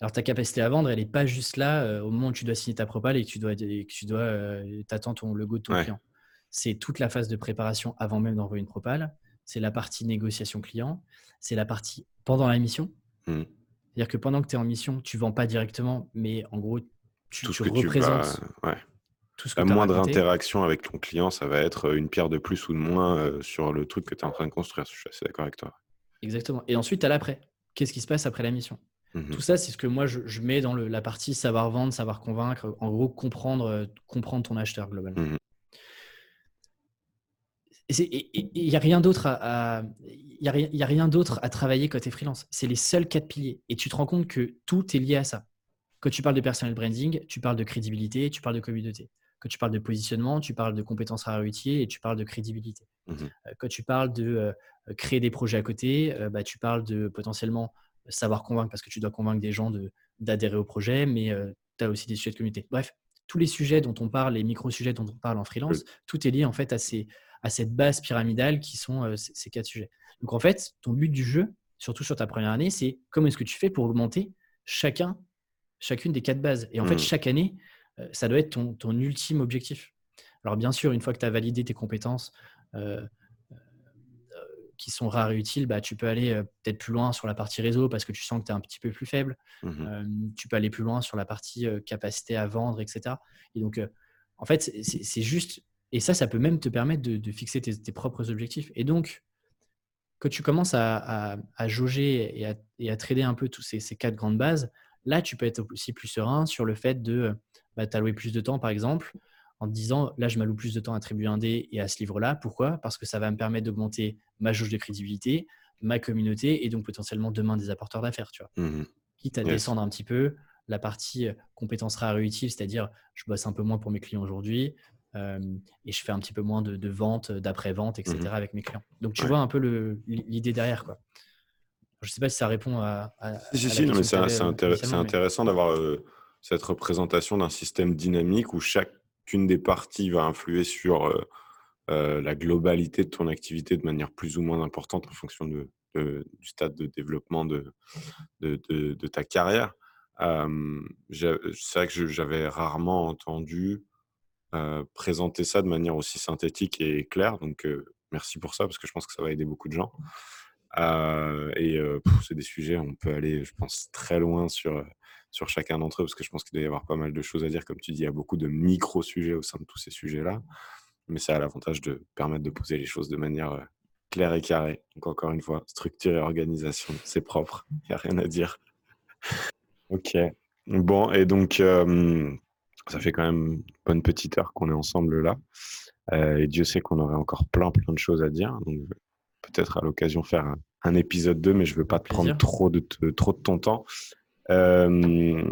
alors, ta capacité à vendre, elle n'est pas juste là euh, au moment où tu dois signer ta propale et que tu dois, que tu dois euh, t'attends ton logo de ton client. C'est toute la phase de préparation avant même d'envoyer une propale. C'est la partie négociation client. C'est la partie pendant la mission. Mmh. C'est-à-dire que pendant que tu es en mission, tu ne vends pas directement, mais en gros, tu, tout ce que représentes. Tu vas... tout ce que la moindre interaction avec ton client, ça va être une pierre de plus ou de moins euh, sur le truc que tu es en train de construire. Je suis assez d'accord avec toi. Exactement. Et ensuite, à l'après. Qu'est-ce qui se passe après la mission? Mmh Tout ça, c'est ce que moi, je, mets dans la partie savoir vendre, savoir convaincre, en gros, comprendre, euh, comprendre ton acheteur globalement. Mmh il n'y a rien d'autre à, y a, y a rien d'autre à travailler côté freelance. C'est les seuls quatre piliers. Et tu te rends compte que tout est lié à ça. Quand tu parles de personal branding, tu parles de crédibilité, tu parles de communauté. Quand tu parles de positionnement, tu parles de compétences rares et tu parles de crédibilité. Mmh euh, quand tu parles de euh, créer des projets à côté, bah, tu parles de potentiellement savoir convaincre parce que tu dois convaincre des gens d'adhérer au projet, mais tu as aussi des sujets de communauté. Bref, tous les sujets dont on parle, les micro-sujets dont on parle en freelance, tout est lié en fait à, ces, à cette base pyramidale qui sont ces, quatre sujets. Donc en fait, ton but du jeu, surtout sur ta première année, c'est comment est-ce que tu fais pour augmenter chacun, chacune des quatre bases. Et en fait, mmh. chaque année, ça doit être ton, ton, ultime objectif. Alors bien sûr, une fois que tu as validé tes compétences, qui sont rares et utiles, bah, tu peux aller peut-être plus loin sur la partie réseau parce que tu sens que tu es un petit peu plus faible. Mmh tu peux aller plus loin sur la partie capacité à vendre, etc. Et donc, en fait, c'est juste. Et ça, ça peut même te permettre de, fixer tes, propres objectifs. Et donc, quand tu commences à, jauger et à, trader un peu tous ces, quatre grandes bases, là, tu peux être aussi plus serein sur le fait de bah, t'allouer plus de temps, par exemple, en te disant là, je m'alloue plus de temps à Tribu 1D et à ce livre-là. Pourquoi? Parce que ça va me permettre d'augmenter ma jauge de crédibilité, ma communauté et donc potentiellement demain des apporteurs d'affaires. Tu vois. Mmh Quitte à descendre un petit peu la partie euh, compétences rares et utiles, c'est-à-dire je bosse un peu moins pour mes clients aujourd'hui euh, et je fais un petit peu moins de, de vente, d'après-vente, etc. Mmh avec mes clients. Donc tu vois un peu l'idée derrière. Quoi. Je ne sais pas si ça répond à. à si, si, mais c'est intéressant d'avoir euh, cette représentation d'un système dynamique où chaque qu'une des parties va influer sur euh, euh, la globalité de ton activité de manière plus ou moins importante en fonction du stade de développement de, de, ta carrière. c'est vrai que j'avais rarement entendu euh, présenter ça de manière aussi synthétique et claire. Donc, merci pour ça, parce que je pense que ça va aider beaucoup de gens. et c'est des sujets, on peut aller, je pense, très loin sur sur chacun d'entre eux, parce que je pense qu'il doit y avoir pas mal de choses à dire. Comme tu dis, il y a beaucoup de micro-sujets au sein de tous ces sujets-là. Mais ça a l'avantage de permettre de poser les choses de manière euh, claire et carrée. Donc, encore une fois, structure et organisation, c'est propre. Il n'y a rien à dire. ok. Bon, et donc, ça fait quand même une bonne petite heure qu'on est ensemble là. Euh, et Dieu sait qu'on aurait encore plein, plein de choses à dire. Donc, peut-être à l'occasion faire un, épisode 2, mais je ne veux pas te prendre trop de, trop de ton temps. Euh,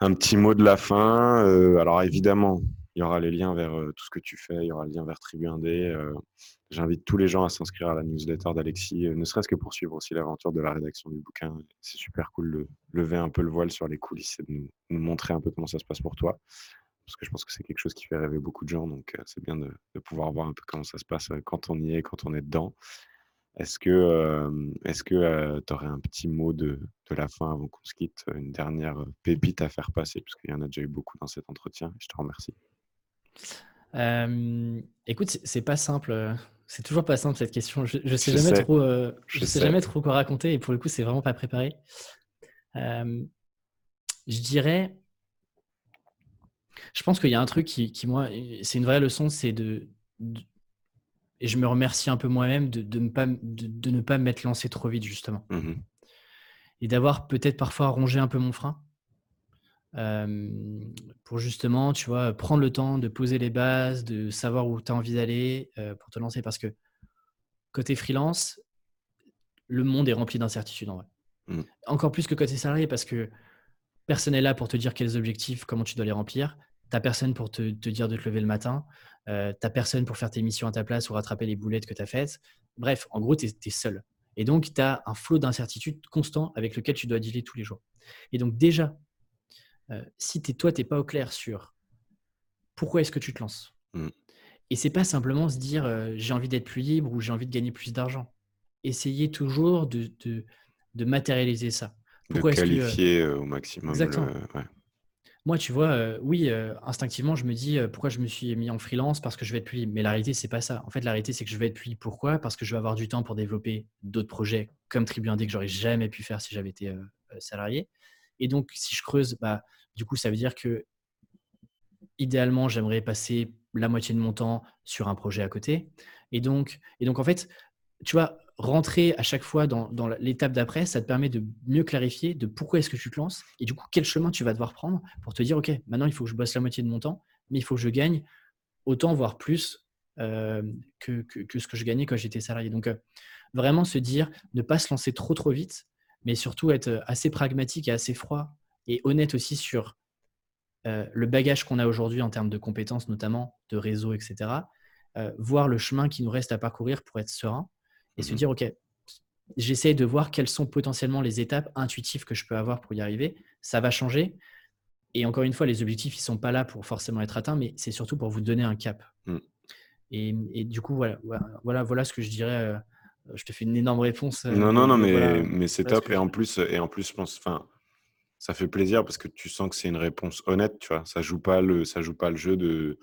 un petit mot de la fin. Euh, alors évidemment, il y aura les liens vers euh, tout ce que tu fais, il y aura le lien vers Tribu 1D. J'invite tous les gens à s'inscrire à la newsletter d'Alexis, ne serait-ce que pour suivre aussi l'aventure de la rédaction du bouquin. C'est super cool de lever un peu le voile sur les coulisses et de nous, montrer un peu comment ça se passe pour toi. Parce que je pense que c'est quelque chose qui fait rêver beaucoup de gens. Donc c'est bien de, pouvoir voir un peu comment ça se passe quand on y est, quand on est dedans. Est-ce que est-ce que tu aurais un petit mot de, de la fin avant qu'on se quitte, une dernière pépite à faire passer, parce qu'il y en a déjà eu beaucoup dans cet entretien. Je te remercie. écoute, c'est pas simple. C'est toujours pas simple cette question. Je, ne sais jamais trop. je, sais, jamais trop quoi raconter et pour le coup, c'est vraiment pas préparé. je dirais, je pense qu'il y a un truc qui, moi, c'est une vraie leçon, c'est de, et je me remercie un peu moi-même de, de, ne pas, de, ne pas m'être lancé trop vite, justement. Mmh et d'avoir peut-être parfois rongé un peu mon frein. pour justement, tu vois, prendre le temps de poser les bases, de savoir où tu as envie d'aller pour te lancer. Parce que côté freelance, le monde est rempli d'incertitudes en vrai. Mmh. Encore plus que côté salarié, parce que personne n'est là pour te dire quels objectifs, comment tu dois les remplir. Tu personne pour te, dire de te lever le matin. Euh, tu personne pour faire tes missions à ta place ou rattraper les boulettes que tu as faites. Bref, en gros, tu es, seul. Et donc, tu as un flot d'incertitudes constant avec lequel tu dois dealer tous les jours. Et donc, déjà, euh, si es, toi, tu n'es pas au clair sur pourquoi est-ce que tu te lances, mmh. et c'est pas simplement se dire euh, j'ai envie d'être plus libre ou j'ai envie de gagner plus d'argent. Essayez toujours de, de, matérialiser ça. Pourquoi de qualifier au maximum. Exactement. Moi, tu vois, oui, instinctivement, je me dis pourquoi je me suis mis en freelance? Parce que je vais être plus. Mais la réalité, c'est pas ça. En fait, la réalité, c'est que je vais être plus. Pourquoi? Parce que je vais avoir du temps pour développer d'autres projets comme Tribu Indé que j'aurais jamais pu faire si j'avais été salarié. Et donc, si je creuse, bah, du coup, ça veut dire que idéalement, j'aimerais passer la moitié de mon temps sur un projet à côté. Et donc, et donc en fait, tu vois, rentrer à chaque fois dans, l'étape d'après, ça te permet de mieux clarifier de pourquoi est-ce que tu te lances et du coup, quel chemin tu vas devoir prendre pour te dire, OK, maintenant, il faut que je bosse la moitié de mon temps, mais il faut que je gagne autant, voire plus euh, que, ce que je gagnais quand j'étais salarié. Donc, euh, vraiment se dire, ne pas se lancer trop, trop vite, mais surtout être assez pragmatique et assez froid et honnête aussi sur euh, le bagage qu'on a aujourd'hui en termes de compétences, notamment de réseau, etc. voir le chemin qui nous reste à parcourir pour être serein et se mmh dire, OK, j'essaie de voir quelles sont potentiellement les étapes intuitives que je peux avoir pour y arriver. Ça va changer. Et encore une fois, les objectifs, ils ne sont pas là pour forcément être atteints, mais c'est surtout pour vous donner un cap. Mmh. Et, du coup, voilà, voilà, voilà ce que je dirais. Euh, je te fais une énorme réponse. Euh, non, non, non, mais, mais c'est top. Et en, plus, et en plus, je pense, enfin, ça fait plaisir parce que tu sens que c'est une réponse honnête, tu vois. Ça joue pas le, ça joue pas le jeu de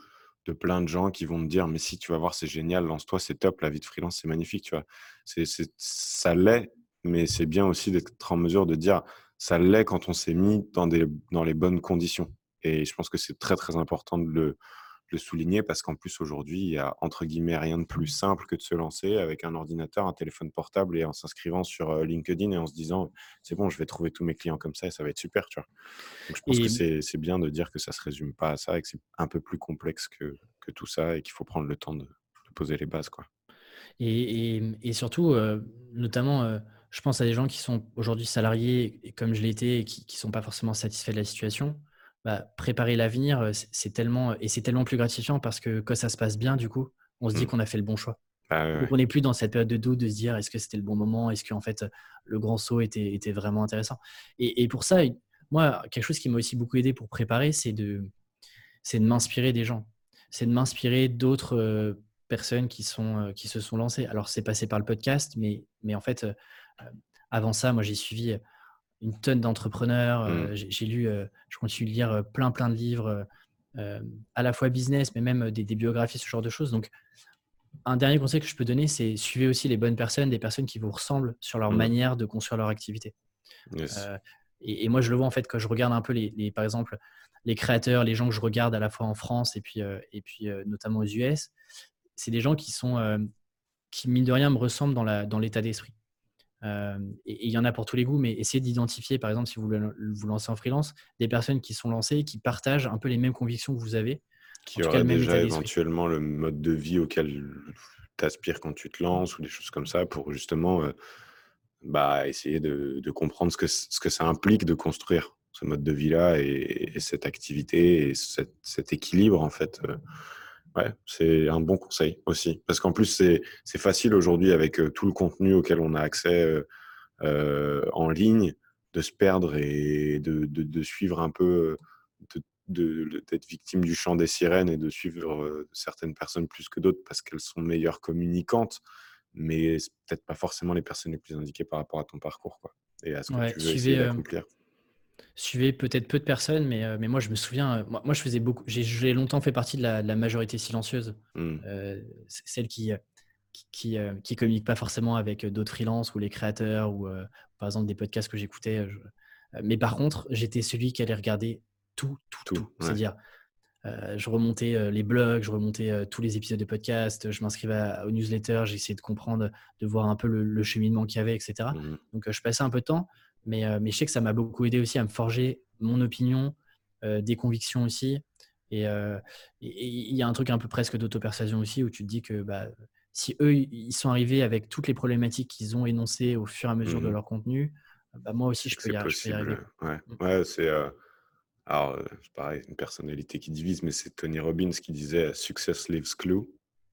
de plein de gens qui vont me dire mais si tu vas voir c'est génial lance-toi c'est top la vie de freelance c'est magnifique tu vois. C'est ça l'est mais c'est bien aussi d'être en mesure de dire ça l'est quand on s'est mis dans des dans les bonnes conditions. Et je pense que c'est très très important de le le souligner parce qu'en plus aujourd'hui, il y a entre guillemets rien de plus simple que de se lancer avec un ordinateur, un téléphone portable et en s'inscrivant sur euh, LinkedIn et en se disant c'est bon, je vais trouver tous mes clients comme ça et ça va être super. Tu vois. Donc je pense que c'est bien de dire que ça se résume pas à ça et que c'est un peu plus complexe que, que tout ça et qu'il faut prendre le temps de, poser les bases. Quoi. Et, et, surtout, euh, notamment, euh, je pense à des gens qui sont aujourd'hui salariés, comme je été, et qui ne sont pas forcément satisfaits de la situation. Bah, préparer l'avenir, c'est tellement et c'est tellement plus gratifiant parce que quand ça se passe bien, du coup, on se dit mmh. qu'on a fait le bon choix. Bah, on n'est plus dans cette période de doute de se dire est-ce que c'était le bon moment, est-ce qu'en fait le grand saut était, était vraiment intéressant? Et, pour ça, moi, quelque chose qui m'a aussi beaucoup aidé pour préparer, c'est de, de m'inspirer des gens, c'est de m'inspirer d'autres personnes qui, sont, qui se sont lancées. Alors c'est passé par le podcast, mais, mais en fait, avant ça, moi j'ai suivi une tonne d'entrepreneurs. Euh, mmh. J'ai lu, euh, je continue de lire euh, plein, plein de livres, à la fois business, mais même des, biographies, ce genre de choses. Donc, un dernier conseil que je peux donner, c'est suivez aussi les bonnes personnes, des personnes qui vous ressemblent sur leur mmh. manière de construire leur activité. et, moi, je le vois en fait quand je regarde un peu les, par exemple, les créateurs, les gens que je regarde à la fois en France et puis, et puis notamment aux US, c'est des gens qui sont, qui mine de rien me ressemblent dans l'état dans d'esprit. Euh, et il y en a pour tous les goûts, mais essayez d'identifier, par exemple, si vous vous lancez en freelance, des personnes qui sont lancées, qui partagent un peu les mêmes convictions que vous avez. Qui auraient déjà éventuellement le mode de vie auquel tu aspires quand tu te lances ou des choses comme ça pour justement euh, bah, essayer de, comprendre ce que, ce que ça implique de construire ce mode de vie-là et, cette activité et cet équilibre en fait. Euh, Ouais, c'est un bon conseil aussi. Parce qu'en plus, c'est facile aujourd'hui avec tout le contenu auquel on a accès en ligne de se perdre et de, de, suivre un peu, d'être victime du chant des sirènes et de suivre certaines personnes plus que d'autres parce qu'elles sont meilleures communicantes, mais peut-être pas forcément les personnes les plus indiquées par rapport à ton parcours quoi, et à ce que tu veux essayer d'accomplir suivais peut-être peu de personnes, mais, euh, mais moi je me souviens, euh, moi, je faisais beaucoup, j'ai longtemps fait partie de la, majorité silencieuse, mmh. euh, celle qui qui, qui, communique pas forcément avec d'autres freelances ou les créateurs ou par exemple des podcasts que j'écoutais. mais par contre, j'étais celui qui allait regarder tout, tout, tout. C'est-à-dire, je remontais les blogs, je remontais tous les épisodes de podcast, je m'inscrivais aux newsletters, j'essayais de comprendre, de voir un peu le, cheminement qu'il y avait, etc. Mmh Donc, je passais un peu de temps, mais, mais je sais que ça m'a beaucoup aidé aussi à me forger mon opinion, des convictions aussi. Et il y a un truc un peu presque d'auto-persuasion aussi où tu te dis que bah, si eux, ils sont arrivés avec toutes les problématiques qu'ils ont énoncées au fur et à mesure de mmh leur contenu, bah, moi aussi, je peux, y, arriver. Ouais, mmh. ouais c'est. alors, c'est pareil, une personnalité qui divise, mais c'est Tony Robbins qui disait Success leaves clue.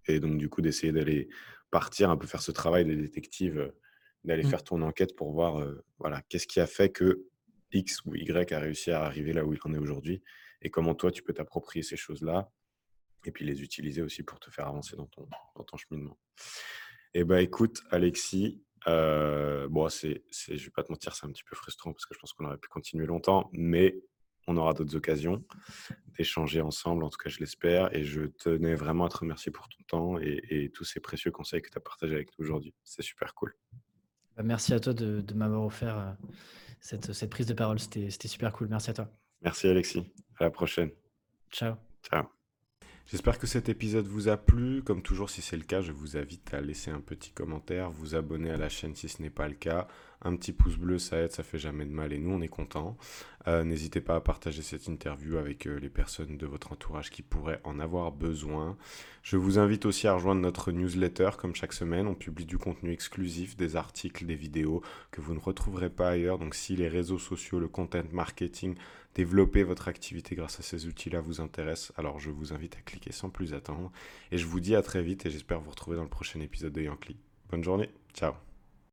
Et donc, du coup, d'essayer d'aller partir, un peu faire ce travail des détectives, d'aller faire ton enquête pour voir voilà, qu'est-ce qui a fait que X ou Y a réussi à arriver là où il en est aujourd'hui et comment toi, tu peux t'approprier ces choses-là et puis les utiliser aussi pour te faire avancer dans ton, dans ton cheminement. Eh bien, écoute, Alexis, euh, bon, c'est, je vais pas te mentir, c'est un petit peu frustrant parce que je pense qu'on aurait pu continuer longtemps, mais on aura d'autres occasions d'échanger ensemble, en tout cas je l'espère, et je tenais vraiment à te remercier pour ton temps et, tous ces précieux conseils que tu as partagés avec nous aujourd'hui. C'est super cool. Bah, merci à toi de, m'avoir offert euh, cette, cette, prise de parole, c'était, c'était super cool. Merci à toi. Merci Alexis, à la prochaine. Ciao. Ciao. J'espère que cet épisode vous a plu. Comme toujours, si c'est le cas, je vous invite à laisser un petit commentaire, vous abonner à la chaîne si ce n'est pas le cas. Un petit pouce bleu, ça aide, ça fait jamais de mal et nous, on est contents. Euh, n'hésitez pas à partager cette interview avec euh, les personnes de votre entourage qui pourraient en avoir besoin. Je vous invite aussi à rejoindre notre newsletter. Comme chaque semaine, on publie du contenu exclusif, des articles, des vidéos que vous ne retrouverez pas ailleurs. Donc si les réseaux sociaux, le content marketing, développer votre activité grâce à ces outils-là vous intéresse, alors je vous invite à cliquer sans plus attendre. Et je vous dis à très vite et j'espère vous retrouver dans le prochain épisode de Yankee. Bonne journée, ciao